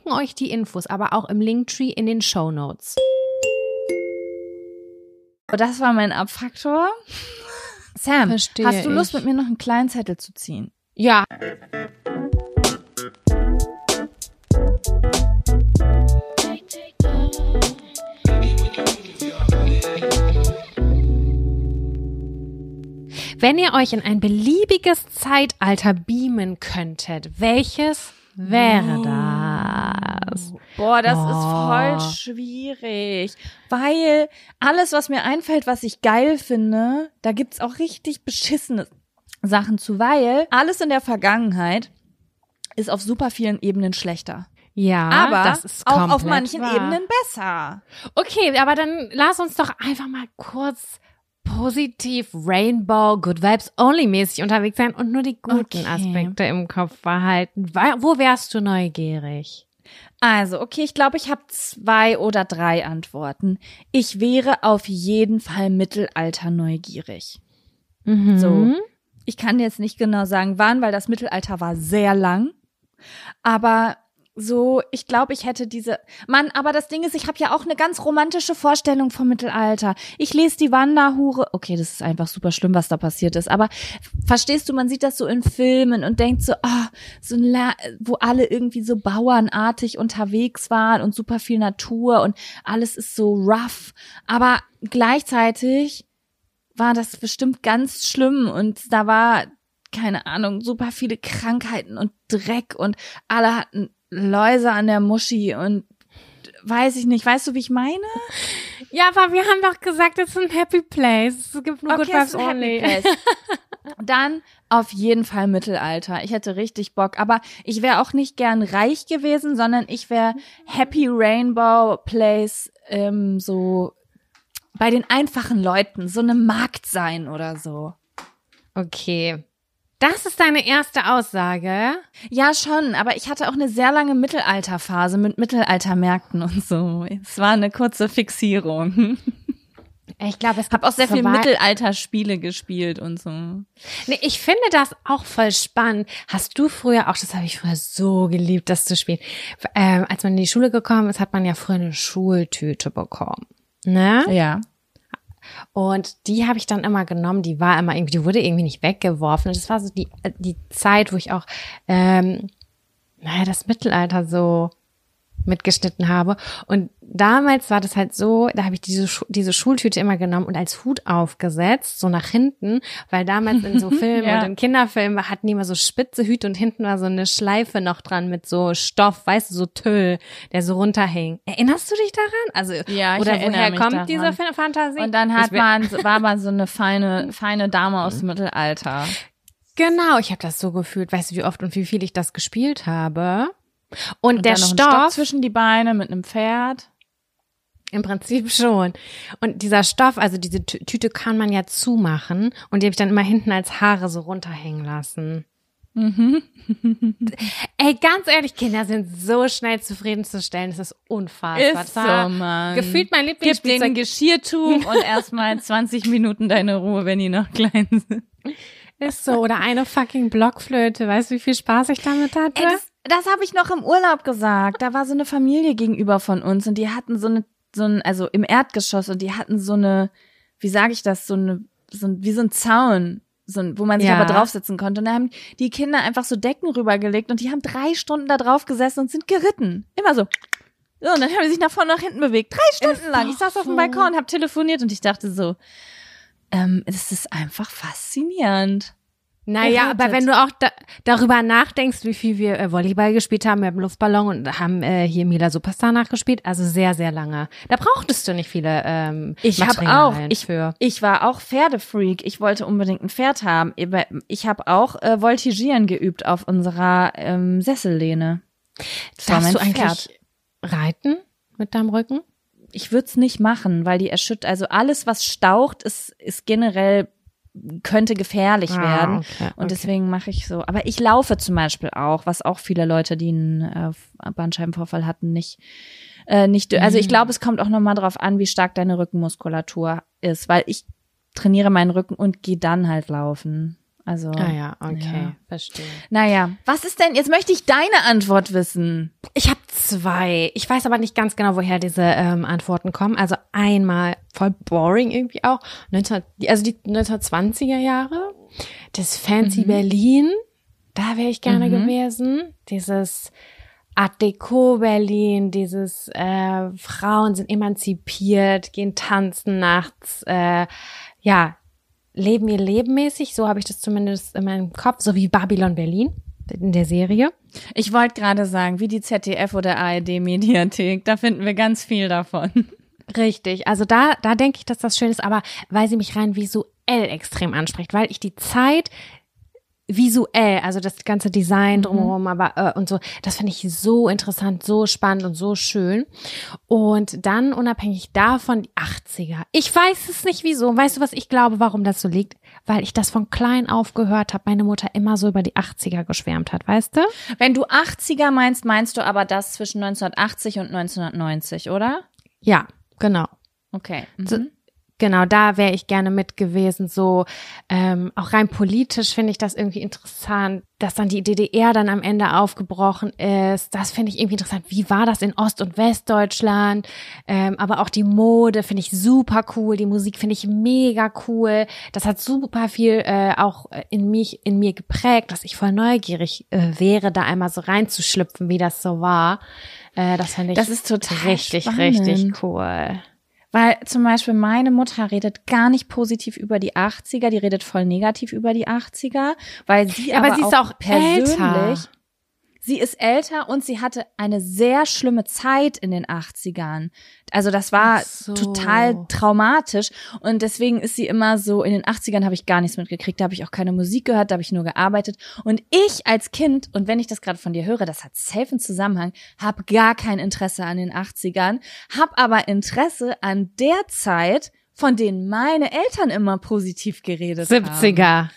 verlinken euch die Infos, aber auch im Linktree in den Show Notes. Das war mein Abfaktor. Sam, Verstehe hast du Lust, ich. mit mir noch einen kleinen Zettel zu ziehen? Ja, Wenn ihr euch in ein beliebiges Zeitalter beamen könntet, welches wäre das? Boah, das Boah. ist voll schwierig. Weil alles, was mir einfällt, was ich geil finde, da gibt's auch richtig beschissene Sachen zu, weil alles in der Vergangenheit ist auf super vielen Ebenen schlechter. Ja, Aber das ist auch auf manchen wahr. Ebenen besser. Okay, aber dann lass uns doch einfach mal kurz positiv Rainbow, Good Vibes Only mäßig unterwegs sein und nur die guten Okay. Aspekte im Kopf behalten. Wo wärst du neugierig? Also, okay, ich glaube, ich habe zwei oder drei Antworten. Ich wäre auf jeden Fall Mittelalter neugierig. Mhm. So. Ich kann jetzt nicht genau sagen, wann, weil das Mittelalter war sehr lang. Aber so, ich glaube, ich hätte diese. Mann, aber das Ding ist, ich habe ja auch eine ganz romantische Vorstellung vom Mittelalter. Ich lese die Wanderhure. Okay, das ist einfach super schlimm, was da passiert ist. Aber verstehst du, man sieht das so in Filmen und denkt so, ah, so ein La wo alle irgendwie so bauernartig unterwegs waren und super viel Natur und alles ist so rough. Aber gleichzeitig war das bestimmt ganz schlimm und da war, keine Ahnung, super viele Krankheiten und Dreck und alle hatten Läuse an der Muschi und weiß ich nicht, weißt du, wie ich meine? Ja, aber wir haben doch gesagt, es ist ein Happy Place. Es gibt nur Good es Vibes Only. Dann auf jeden Fall Mittelalter. Ich hätte richtig Bock, aber ich wäre auch nicht gern reich gewesen, sondern ich wäre Happy Rainbow Place ähm, so bei den einfachen Leuten, so eine Markt sein oder so. Okay. Das ist deine erste Aussage. Ja, schon, aber ich hatte auch eine sehr lange Mittelalterphase mit Mittelaltermärkten und so. Es war eine kurze Fixierung. Ich glaube, es Hab auch sehr viel vorbei- Mittelalterspiele gespielt und so. Nee, ich finde das auch voll spannend. Hast du früher auch, das habe ich früher so geliebt, das zu spielen. Ähm, als man in die Schule gekommen ist, hat man ja früher eine Schultüte bekommen. Ne? Ja. Und die habe ich dann immer genommen, die war immer irgendwie, die wurde irgendwie nicht weggeworfen. Das war so die, die Zeit, wo ich auch, ähm, naja, das Mittelalter so mitgeschnitten habe. Und damals war das halt so, da habe ich diese, Schu- diese Schultüte immer genommen und als Hut aufgesetzt, so nach hinten, weil damals in so Filmen Ja. und in Kinderfilmen hatten die immer so spitze Hüte und hinten war so eine Schleife noch dran mit so Stoff, weißt du, so Tüll, der so runterhing. Erinnerst du dich daran? Also, Ja, ich oder woher kommt daran. diese Fan- Fantasie? Und dann hat man, war man so eine feine, feine Dame aus dem Mittelalter. Genau, ich habe das so gefühlt. Weißt du, wie oft und wie viel ich das gespielt habe? Und, Und der dann noch einen Stock Stoff, zwischen die Beine mit einem Pferd. im Prinzip schon. Und dieser Stoff, also diese Tü- Tüte kann man ja zumachen und die habe ich dann immer hinten als Haare so runterhängen lassen. Ey, ganz ehrlich, Kinder sind so schnell zufriedenzustellen. Das ist unfassbar. Ist so, Mann. Gefühlt mein Gib denen Lieblingsspielzeug. Geschirrtuch und erstmal 20 Minuten deine Ruhe, wenn die noch klein sind. Ist so. Oder eine fucking Blockflöte. Weißt du, wie viel Spaß ich damit hatte? Ey, das das habe ich noch im Urlaub gesagt. Da war so eine Familie gegenüber von uns und die hatten so eine, so ein, also im Erdgeschoss und die hatten so eine, wie sage ich das, so eine, so ein, wie so ein Zaun, so ein, wo man sich Ja. aber draufsetzen konnte. Und da haben die Kinder einfach so Decken rübergelegt und die haben drei Stunden da drauf gesessen und sind geritten. Immer so. So, und dann haben sie sich nach vorne nach hinten bewegt. Drei Stunden lang. Ich saß auf dem. Balkon, habe telefoniert und ich dachte so, ähm, es ist einfach faszinierend. Naja, aber wenn du auch da, darüber nachdenkst, wie viel wir äh, Volleyball gespielt haben, wir haben Luftballon und haben äh, hier Mila Superstar nachgespielt, also sehr, sehr lange. Da brauchtest du nicht viele ähm, Ich habe auch, ich, für. ich war auch Pferdefreak. Ich wollte unbedingt ein Pferd haben. Ich habe auch äh, Voltigieren geübt auf unserer ähm, Sessellehne. Das Darfst du eigentlich Pferd. reiten mit deinem Rücken? Ich würde es nicht machen, weil die erschüttert, also alles, was staucht, ist, ist generell könnte gefährlich Ah, werden. okay, Und okay. deswegen mache ich so. Aber ich laufe zum Beispiel auch, was auch viele Leute, die einen äh, Bandscheibenvorfall hatten, nicht. Äh, nicht also Mhm. ich glaube, es kommt auch nochmal drauf an, wie stark deine Rückenmuskulatur ist, weil ich trainiere meinen Rücken und gehe dann halt laufen. Also, Ah ja, okay, Ja. verstehe. naja. Was ist denn, jetzt möchte ich deine Antwort wissen. Ich habe zwei. Ich weiß aber nicht ganz genau, woher diese ähm, Antworten kommen. Also einmal voll boring irgendwie auch. 19, also die 1920er Jahre. Das Fancy Berlin. Da wäre ich gerne gewesen. Dieses Art Deco Berlin, dieses äh, Frauen sind emanzipiert, gehen tanzen nachts, äh, ja, leben ihr Leben mäßig, so habe ich das zumindest in meinem Kopf, so wie Babylon Berlin in der Serie. Ich wollte gerade sagen, wie die ZDF oder ARD-Mediathek, da finden wir ganz viel davon. Richtig, also da, da denke ich, dass das schön ist, aber weil sie mich rein visuell extrem anspricht, weil ich die Zeit visuell, also das ganze Design drumherum, aber äh, und so, das finde ich so interessant, so spannend und so schön. Und dann unabhängig davon die 80er. Ich weiß es nicht wieso. Weißt du, was ich glaube, warum das so liegt? Weil ich das von klein auf gehört habe, meine Mutter immer so über die 80er geschwärmt hat, weißt du? Wenn du 80er meinst, meinst du aber das zwischen 1980 und 1990, oder? Ja, genau. Okay. So- Mhm. Genau, da wäre ich gerne mit gewesen. So ähm, auch rein politisch finde ich das irgendwie interessant, dass dann die DDR dann am Ende aufgebrochen ist. Das finde ich irgendwie interessant. Wie war das in Ost- und Westdeutschland? Ähm, aber auch die Mode finde ich super cool. Die Musik finde ich mega cool. Das hat super viel äh, auch äh, in mich in mir geprägt, dass ich voll neugierig äh, wäre, da einmal so reinzuschlüpfen, wie das so war. Äh, das finde ich Das ist total richtig, spannend. richtig cool. Weil zum Beispiel meine Mutter redet gar nicht positiv über die 80er, die redet voll negativ über die 80er, weil sie Aber aber, sie ist auch persönlich, älter. Sie ist älter und sie hatte eine sehr schlimme Zeit in den 80ern. Also das war so. total traumatisch und deswegen ist sie immer so, in den 80ern habe ich gar nichts mitgekriegt, da habe ich auch keine Musik gehört, da habe ich nur gearbeitet und ich als Kind, und wenn ich das gerade von dir höre, das hat safe einen Zusammenhang, habe gar kein Interesse an den 80ern, habe aber Interesse an der Zeit, von denen meine Eltern immer positiv geredet haben. 70er.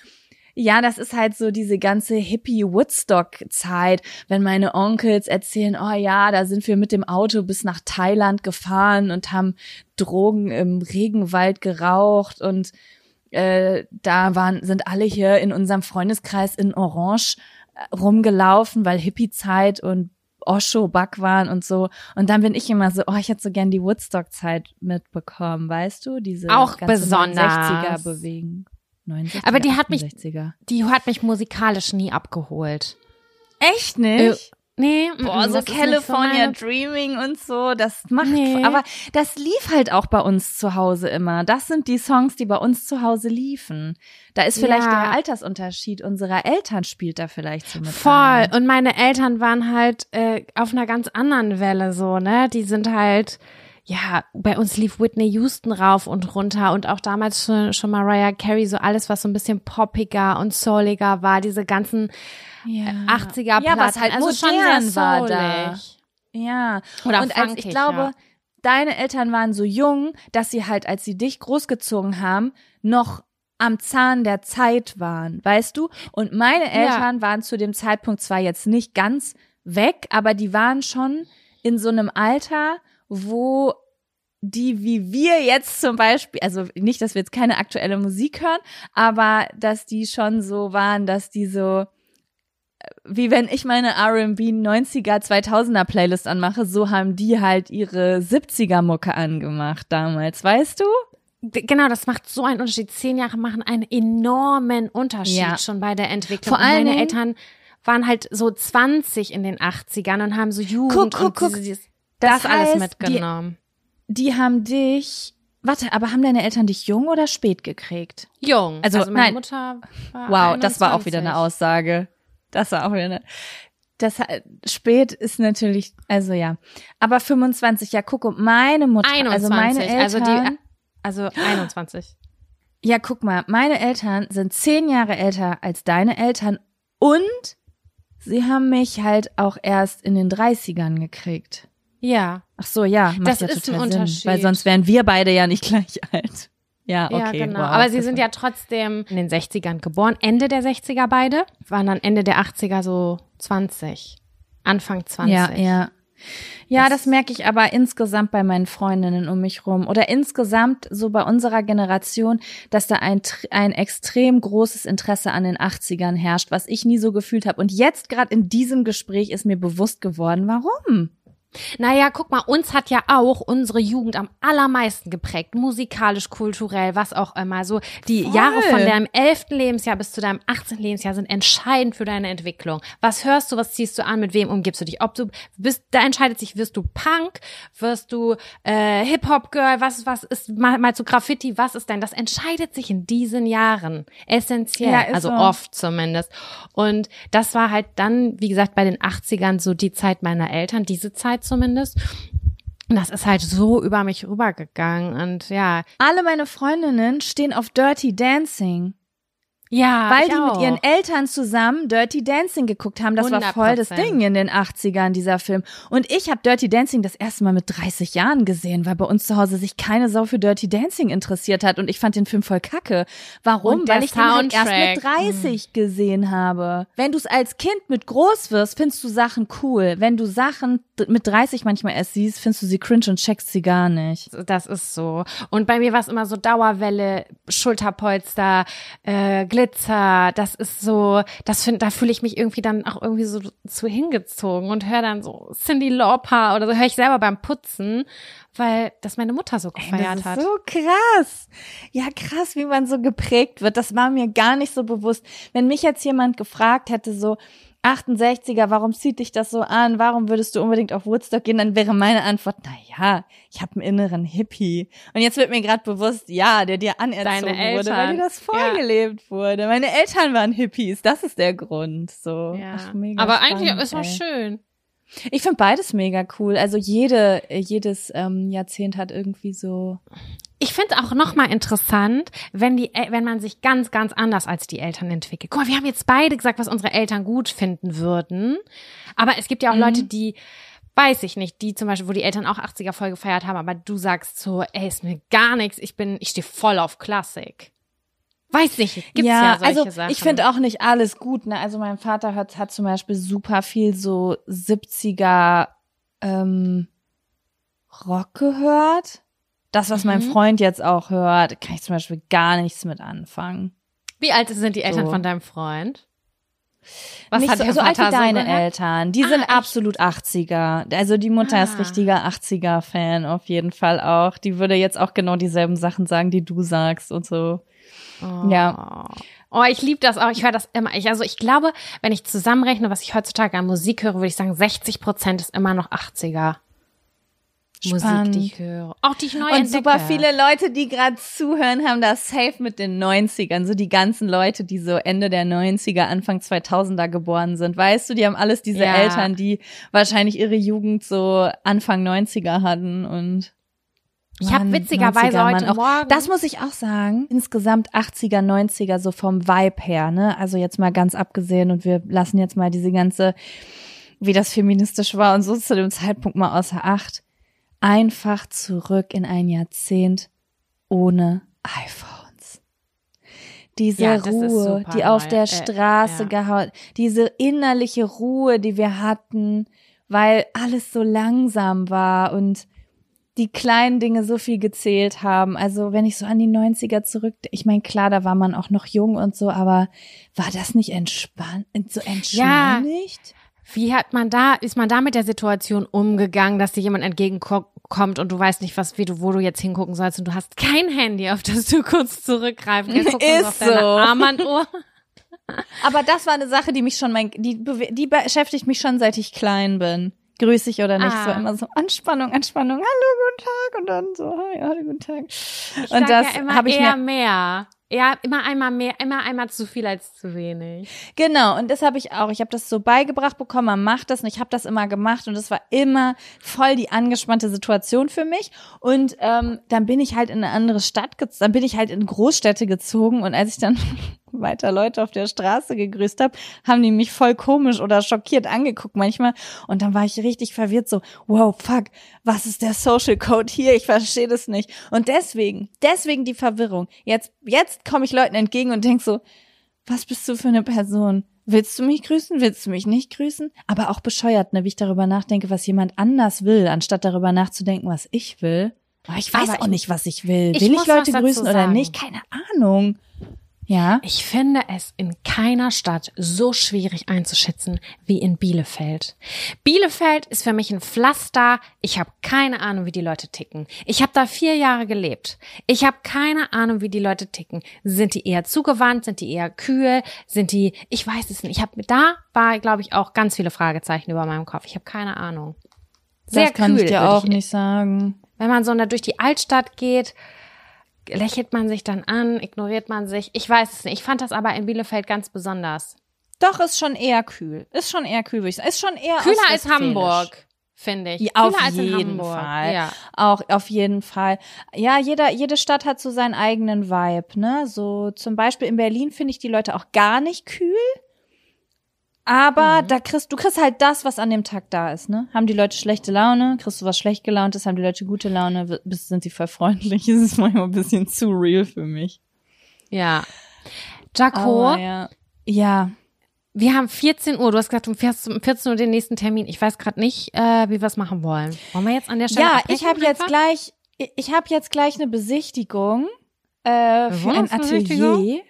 Ja, das ist halt so diese ganze Hippie-Woodstock-Zeit, wenn meine Onkels erzählen, oh ja, da sind wir mit dem Auto bis nach Thailand gefahren und haben Drogen im Regenwald geraucht und äh, da waren, sind alle hier in unserem Freundeskreis in Orange äh, rumgelaufen, weil Hippie-Zeit und Osho waren und so. Und dann bin ich immer so, oh, ich hätte so gern die Woodstock-Zeit mitbekommen, weißt du? Diese Auch besonders. 60er-Bewegung. 69er, Aber die hat mich- 68er. Die hat mich musikalisch nie abgeholt. Echt nicht? Nee, Boah, so California meine- Dreaming und so, das macht, Nee. aber das lief halt auch bei uns zu Hause immer. Das sind die Songs, die bei uns zu Hause liefen. Da ist vielleicht Ja. der Altersunterschied unserer Eltern spielt da vielleicht so mit Voll. rein. Und meine Eltern waren halt äh, auf einer ganz anderen Welle so, ne? Die sind halt, ja, bei uns lief Whitney Houston rauf und runter und auch damals schon, schon Mariah Carey, so alles, was so ein bisschen poppiger und souliger war, diese ganzen Ja. 80er Ja, was Platten. halt also schon modern sehr war da. Ja. Oder und als funkig, ich glaube, ja. deine Eltern waren so jung, dass sie halt, als sie dich großgezogen haben, noch am Zahn der Zeit waren, weißt du? Und meine Eltern waren zu dem Zeitpunkt zwar jetzt nicht ganz weg, aber die waren schon in so einem Alter, wo die wie wir jetzt zum Beispiel, also nicht, dass wir jetzt keine aktuelle Musik hören, aber dass die schon so waren, dass die so wie wenn ich meine R&B 90er 2000er Playlist anmache, so haben die halt ihre 70er Mucke angemacht damals, weißt du? Genau, das macht so einen Unterschied. Zehn Jahre machen einen enormen Unterschied Ja. schon bei der Entwicklung. Vor Und allen meine Eltern waren halt so 20 in den 80ern und haben so Jugend Guck, guck, und guck. diese- dieses- Das das, alles heißt, mitgenommen. Die haben dich Warte, aber haben deine Eltern dich jung oder spät gekriegt? Jung. Also, meine nein. Mutter war Wow, das war auch wieder eine 21. Aussage. Das war auch wieder eine. Das spät ist natürlich, also ja. Aber 25, ja, guck, meine Mutter, 21, also meine Eltern, also die, also 21. Ja, guck mal, meine Eltern sind zehn Jahre älter als deine Eltern und sie haben mich halt auch erst in den 30ern gekriegt. Ja. Ach so, ja, macht Das ja ist ein Sinn, Unterschied. weil sonst wären wir beide ja nicht gleich alt. Ja, okay. ja, genau. wow, Aber sie das sind ja trotzdem in den 60ern geboren. Ende der 60er beide. Waren dann Ende der 80er so 20. Anfang 20. Ja, ja. Ja, das merke ich aber insgesamt bei meinen Freundinnen um mich rum oder insgesamt so bei unserer Generation, dass da ein, ein extrem großes Interesse an den 80ern herrscht, was ich nie so gefühlt habe. Und jetzt gerade in diesem Gespräch ist mir bewusst geworden, warum? Naja, guck mal, uns hat ja auch unsere Jugend am allermeisten geprägt. Musikalisch, kulturell, was auch immer. So die Voll. Jahre von deinem elften Lebensjahr bis zu deinem 18. Lebensjahr sind entscheidend für deine Entwicklung. Was hörst du, was ziehst du an, mit wem umgibst du dich? Ob du bist, da entscheidet sich, wirst du Punk, wirst du äh, Hip-Hop-Girl, was, was ist mal, mal zu Graffiti, was ist denn? Das entscheidet sich in diesen Jahren. Essentiell. Ja, also so. oft zumindest. Und das war halt dann, wie gesagt, bei den 80ern so die Zeit meiner Eltern, diese Zeit zumindest. Und das ist halt so über mich rübergegangen und ja. Alle meine Freundinnen stehen auf Dirty Dancing. Ja, Weil die auch. mit ihren Eltern zusammen Dirty Dancing geguckt haben. Das war voll das 100%. Ding in den 80ern, dieser Film. Und ich habe Dirty Dancing das erste Mal mit 30 Jahren gesehen, weil bei uns zu Hause sich keine Sau für Dirty Dancing interessiert hat. Und ich fand den Film voll kacke. Warum? Weil ich den halt erst mit Soundtrack. 30 gesehen habe. Wenn du es als Kind mit groß wirst, findest du Sachen cool. Wenn du Sachen mit 30 manchmal erst siehst, findest du sie cringe und checkst sie gar nicht. Das ist so. Und bei mir war es immer so Dauerwelle, Schulterpolster, äh, Glitzer. Das ist so, das find, da fühle ich mich irgendwie dann auch irgendwie so zu hingezogen und höre dann so Cindy Lauper oder so höre ich selber beim Putzen, weil das meine Mutter so gefeiert das hat. ist so krass. Ja, krass, wie man so geprägt wird. Das war mir gar nicht so bewusst. Wenn mich jetzt jemand gefragt hätte, so 68er, warum zieht dich das so an? Warum würdest du unbedingt auf Woodstock gehen? Dann wäre meine Antwort, na ja, ich habe einen inneren Hippie. Und jetzt wird mir gerade bewusst, ja, der dir anerzogen wurde, weil dir das Ja. vorgelebt wurde. Meine Eltern waren Hippies, das ist der Grund. So, ja. Ach, mega Aber spannend, eigentlich ist es schön. Ich finde beides mega cool. Also jede, jedes ähm, Jahrzehnt hat irgendwie so Ich finde auch nochmal interessant, wenn die, wenn man sich ganz, ganz anders als die Eltern entwickelt. Guck mal, wir haben jetzt beide gesagt, was unsere Eltern gut finden würden. Aber es gibt ja auch Leute, die, weiß ich nicht, die zum Beispiel, wo die Eltern auch 80er voll gefeiert haben, aber du sagst so, ey, ist mir gar nichts, ich bin, ich stehe voll auf Klassik. Weiß nicht, gibt's ja, solche also Sachen. ich finde auch nicht alles gut. Ne? Also mein Vater hat, hat zum Beispiel super viel so 70er ähm, Rock gehört. Das, was mein Mhm. Freund jetzt auch hört, kann ich zum Beispiel gar nichts mit anfangen. Wie alt sind die Eltern So. von deinem Freund? Was nicht hat so, so alt wie deine gehört? Eltern. Die Ah, sind echt? absolut 80er. Also die Mutter ist Ah. richtiger 80er-Fan auf jeden Fall auch. Die würde jetzt auch genau dieselben Sachen sagen, die du sagst und so. Oh. Ja. Oh, ich liebe das auch. Ich höre das immer. Ich, also ich glaube, wenn ich zusammenrechne, was ich heutzutage an Musik höre, würde ich sagen, 60 Prozent ist immer noch 80er Musik, Spannend. die ich höre. Auch die ich neu Und entdecke. super viele Leute, die gerade zuhören, haben das safe mit den 90ern. So die ganzen Leute, die so Ende der 90er, Anfang 2000er geboren sind. Weißt du, die haben alles diese Ja. Eltern, die wahrscheinlich ihre Jugend so Anfang 90er hatten und Ich habe witzigerweise 90er, heute auch, Morgen. Das muss ich auch sagen. Insgesamt 80er, 90er, so vom Vibe her, ne? Also jetzt mal ganz abgesehen und wir lassen jetzt mal diese ganze, wie das feministisch war und so zu dem Zeitpunkt mal außer Acht. Einfach zurück in ein Jahrzehnt ohne iPhones. Diese Ja, Ruhe, die auf der Äh, Straße ja. gehauen, diese innerliche Ruhe, die wir hatten, weil alles so langsam war und die kleinen Dinge so viel gezählt haben. Also wenn ich so an die 90er zurück, ich meine, klar, da war man auch noch jung und so, aber war das nicht entspannt, so entschleunigt? Wie hat man da, ist man da mit der Situation umgegangen, dass dir jemand entgegenkommt und du weißt nicht, was, wie du, wo du jetzt hingucken sollst und du hast kein Handy, auf das du kurz zurückgreifen kannst, Ist auf deine so. Armbanduhr. Aber das war eine Sache, die mich schon mein, die, die beschäftigt mich schon, seit ich klein bin. Grüß ich oder nicht, Ah. so immer so Anspannung, Anspannung, hallo, guten Tag und dann so, hi, hallo, guten Tag. Ich und das ja habe ich mir mehr. Ja, immer einmal mehr, immer einmal zu viel als zu wenig. Genau, und das habe ich auch. Ich habe das so beigebracht bekommen, man macht das und ich habe das immer gemacht und es war immer voll die angespannte Situation für mich. Und ähm, dann bin ich halt in eine andere Stadt, gez- dann bin ich halt in Großstädte gezogen und als ich dann weiter Leute auf der Straße gegrüßt habe, haben die mich voll komisch oder schockiert angeguckt manchmal. Und dann war ich richtig verwirrt, so, wow, fuck, was ist der Social Code hier? Ich verstehe das nicht. Und deswegen, deswegen die Verwirrung. Jetzt, jetzt komme ich Leuten entgegen und denk so, was bist du für eine Person? Willst du mich grüßen? Willst du mich nicht grüßen? Aber auch bescheuert, ne, wie ich darüber nachdenke, was jemand anders will, anstatt darüber nachzudenken, was ich will. Aber ich weiß Aber auch ich- nicht, was ich will. ich will ich Leute grüßen oder nicht? Keine Ahnung. Ja. Ich finde es in keiner Stadt so schwierig einzuschätzen wie in Bielefeld. Bielefeld ist für mich ein Pflaster. Ich habe keine Ahnung, wie die Leute ticken. Ich habe da vier Jahre gelebt. Ich habe keine Ahnung, wie die Leute ticken. Sind die eher zugewandt? Sind die eher kühl? Sind die? Ich weiß es nicht. Ich habe da war, glaube ich, auch ganz viele Fragezeichen über meinem Kopf. Ich habe keine Ahnung. Sehr das kann kühl. ich dir auch nicht sagen. wenn man so durch die Altstadt geht, lächelt man sich dann an, ignoriert man sich. Ich weiß es nicht. Ich fand das aber in Bielefeld ganz besonders. Doch, ist schon eher kühl. Ist schon eher kühl, würde ich sagen. Ist schon eher Kühler als. Hamburg, finde ich. Ja, auf Kühler als in jeden Hamburg. Fall. Ja. Auch auf jeden Fall. Ja, jeder, jede Stadt hat so seinen eigenen Vibe, ne? So zum Beispiel in Berlin finde ich die Leute auch gar nicht kühl. Aber Mhm. da kriegst du kriegst halt das, was an dem Tag da ist, ne? Haben die Leute schlechte Laune, kriegst du was schlecht gelauntes, haben die Leute gute Laune, bist, sind sie voll freundlich. Es ist manchmal ein bisschen zu real für mich. ja. Jaco, Aber ja. Ja, wir haben 14 Uhr. Du hast gesagt, du fährst um 14 Uhr den nächsten Termin. Ich weiß gerade nicht, äh, wie wir es machen wollen. Wollen wir jetzt an der Stelle Ja, ich habe jetzt gleich, ich- habe jetzt gleich eine Besichtigung äh, für ein? Atelier.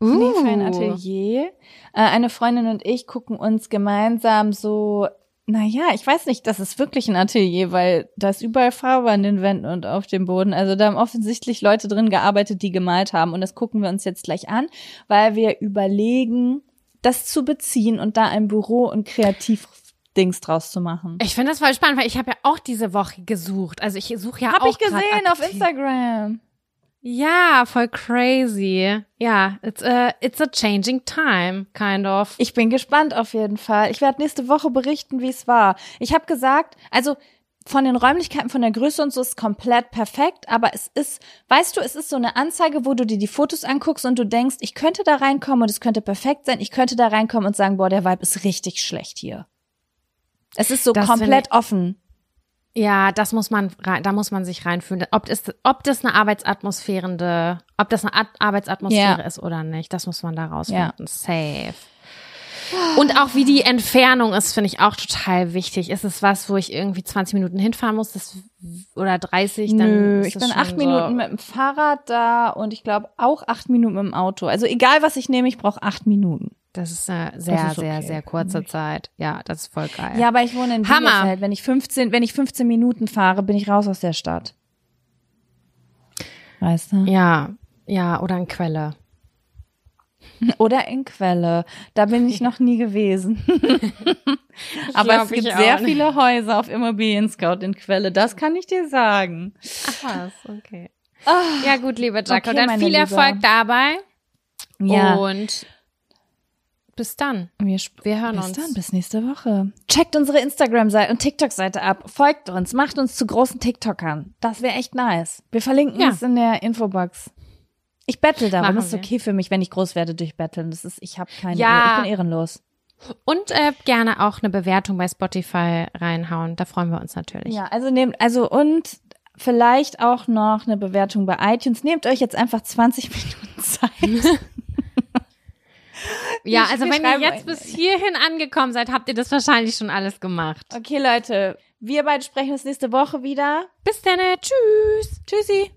Uh. Nee, für ein Atelier. Äh, eine Freundin und ich gucken uns gemeinsam so, naja, ich weiß nicht, das ist wirklich ein Atelier, weil da ist überall Farbe an den Wänden und auf dem Boden. Also da haben offensichtlich Leute drin gearbeitet, die gemalt haben. Und das gucken wir uns jetzt gleich an, weil wir überlegen, das zu beziehen und da ein Büro- und Kreativdings draus zu machen. Ich finde das voll spannend, weil ich habe ja auch diese Woche gesucht. Also ich suche ja Hab auch ich gesehen auf. Instagram. Ja, voll crazy. Ja, it's a, it's a changing time, kind of. Ich bin gespannt auf jeden Fall. Ich werde nächste Woche berichten, wie es war. Ich habe gesagt, also von den Räumlichkeiten, von der Größe und so ist komplett perfekt, aber es ist, weißt du, es ist so eine Anzeige, wo du dir die Fotos anguckst und du denkst, ich könnte da reinkommen und es könnte perfekt sein. Ich könnte da reinkommen und sagen, boah, der Vibe ist richtig schlecht hier. Es ist so Das komplett offen. Ja, das muss man, da muss man sich reinfühlen. Ob das, ob das eine Arbeitsatmosphärende, ob das eine Art Arbeitsatmosphäre Ja. ist oder nicht, das muss man da rausfinden. Safe. Und auch wie die Entfernung ist, finde ich auch total wichtig. Ist es was, wo ich irgendwie 20 Minuten hinfahren muss das, oder 30? Dann Nö, ich bin acht so, Minuten mit dem Fahrrad da und ich glaube auch acht Minuten mit dem Auto. Also egal, was ich nehme, ich brauche acht Minuten. Das ist eine sehr, ist sehr, okay, sehr kurze Zeit. Ja, das ist voll geil. Ja, aber ich wohne in Hammer. Bielefeld. Wenn ich 15, wenn ich 15 Minuten fahre, bin ich raus aus der Stadt. Weißt du? Ja, ja, oder in Quelle. Oder in Quelle. Da bin ich noch nie gewesen. aber glaub, es gibt sehr nicht. viele Häuser auf Immobilien Scout in Quelle. Das kann ich dir sagen. Ach was, okay. Ja, gut, liebe Jaco, Okay, dann viel Liebe. Erfolg dabei. Ja. Und bis dann. wir, Wir hören bis uns. dann, bis nächste Woche. Checkt unsere Instagram-Seite und TikTok-Seite ab. Folgt uns, macht uns zu großen TikTokern. Das wäre echt nice. Wir verlinken Ja. es in der Infobox. Ich bettel darum. Machen ist wir. okay für mich, wenn ich groß werde durch Betteln. Das ist, ich habe keine, Ja. ich bin ehrenlos. Und äh, gerne auch eine Bewertung bei Spotify reinhauen. Da freuen wir uns natürlich. Ja, also nehmt, also und vielleicht auch noch eine Bewertung bei iTunes. Nehmt euch jetzt einfach 20 Minuten Zeit. Ja, also wenn ihr jetzt bis hierhin angekommen seid, habt ihr das wahrscheinlich schon alles gemacht. Okay, Leute, wir beide sprechen uns nächste Woche wieder. Bis dann. Tschüss. Tschüssi.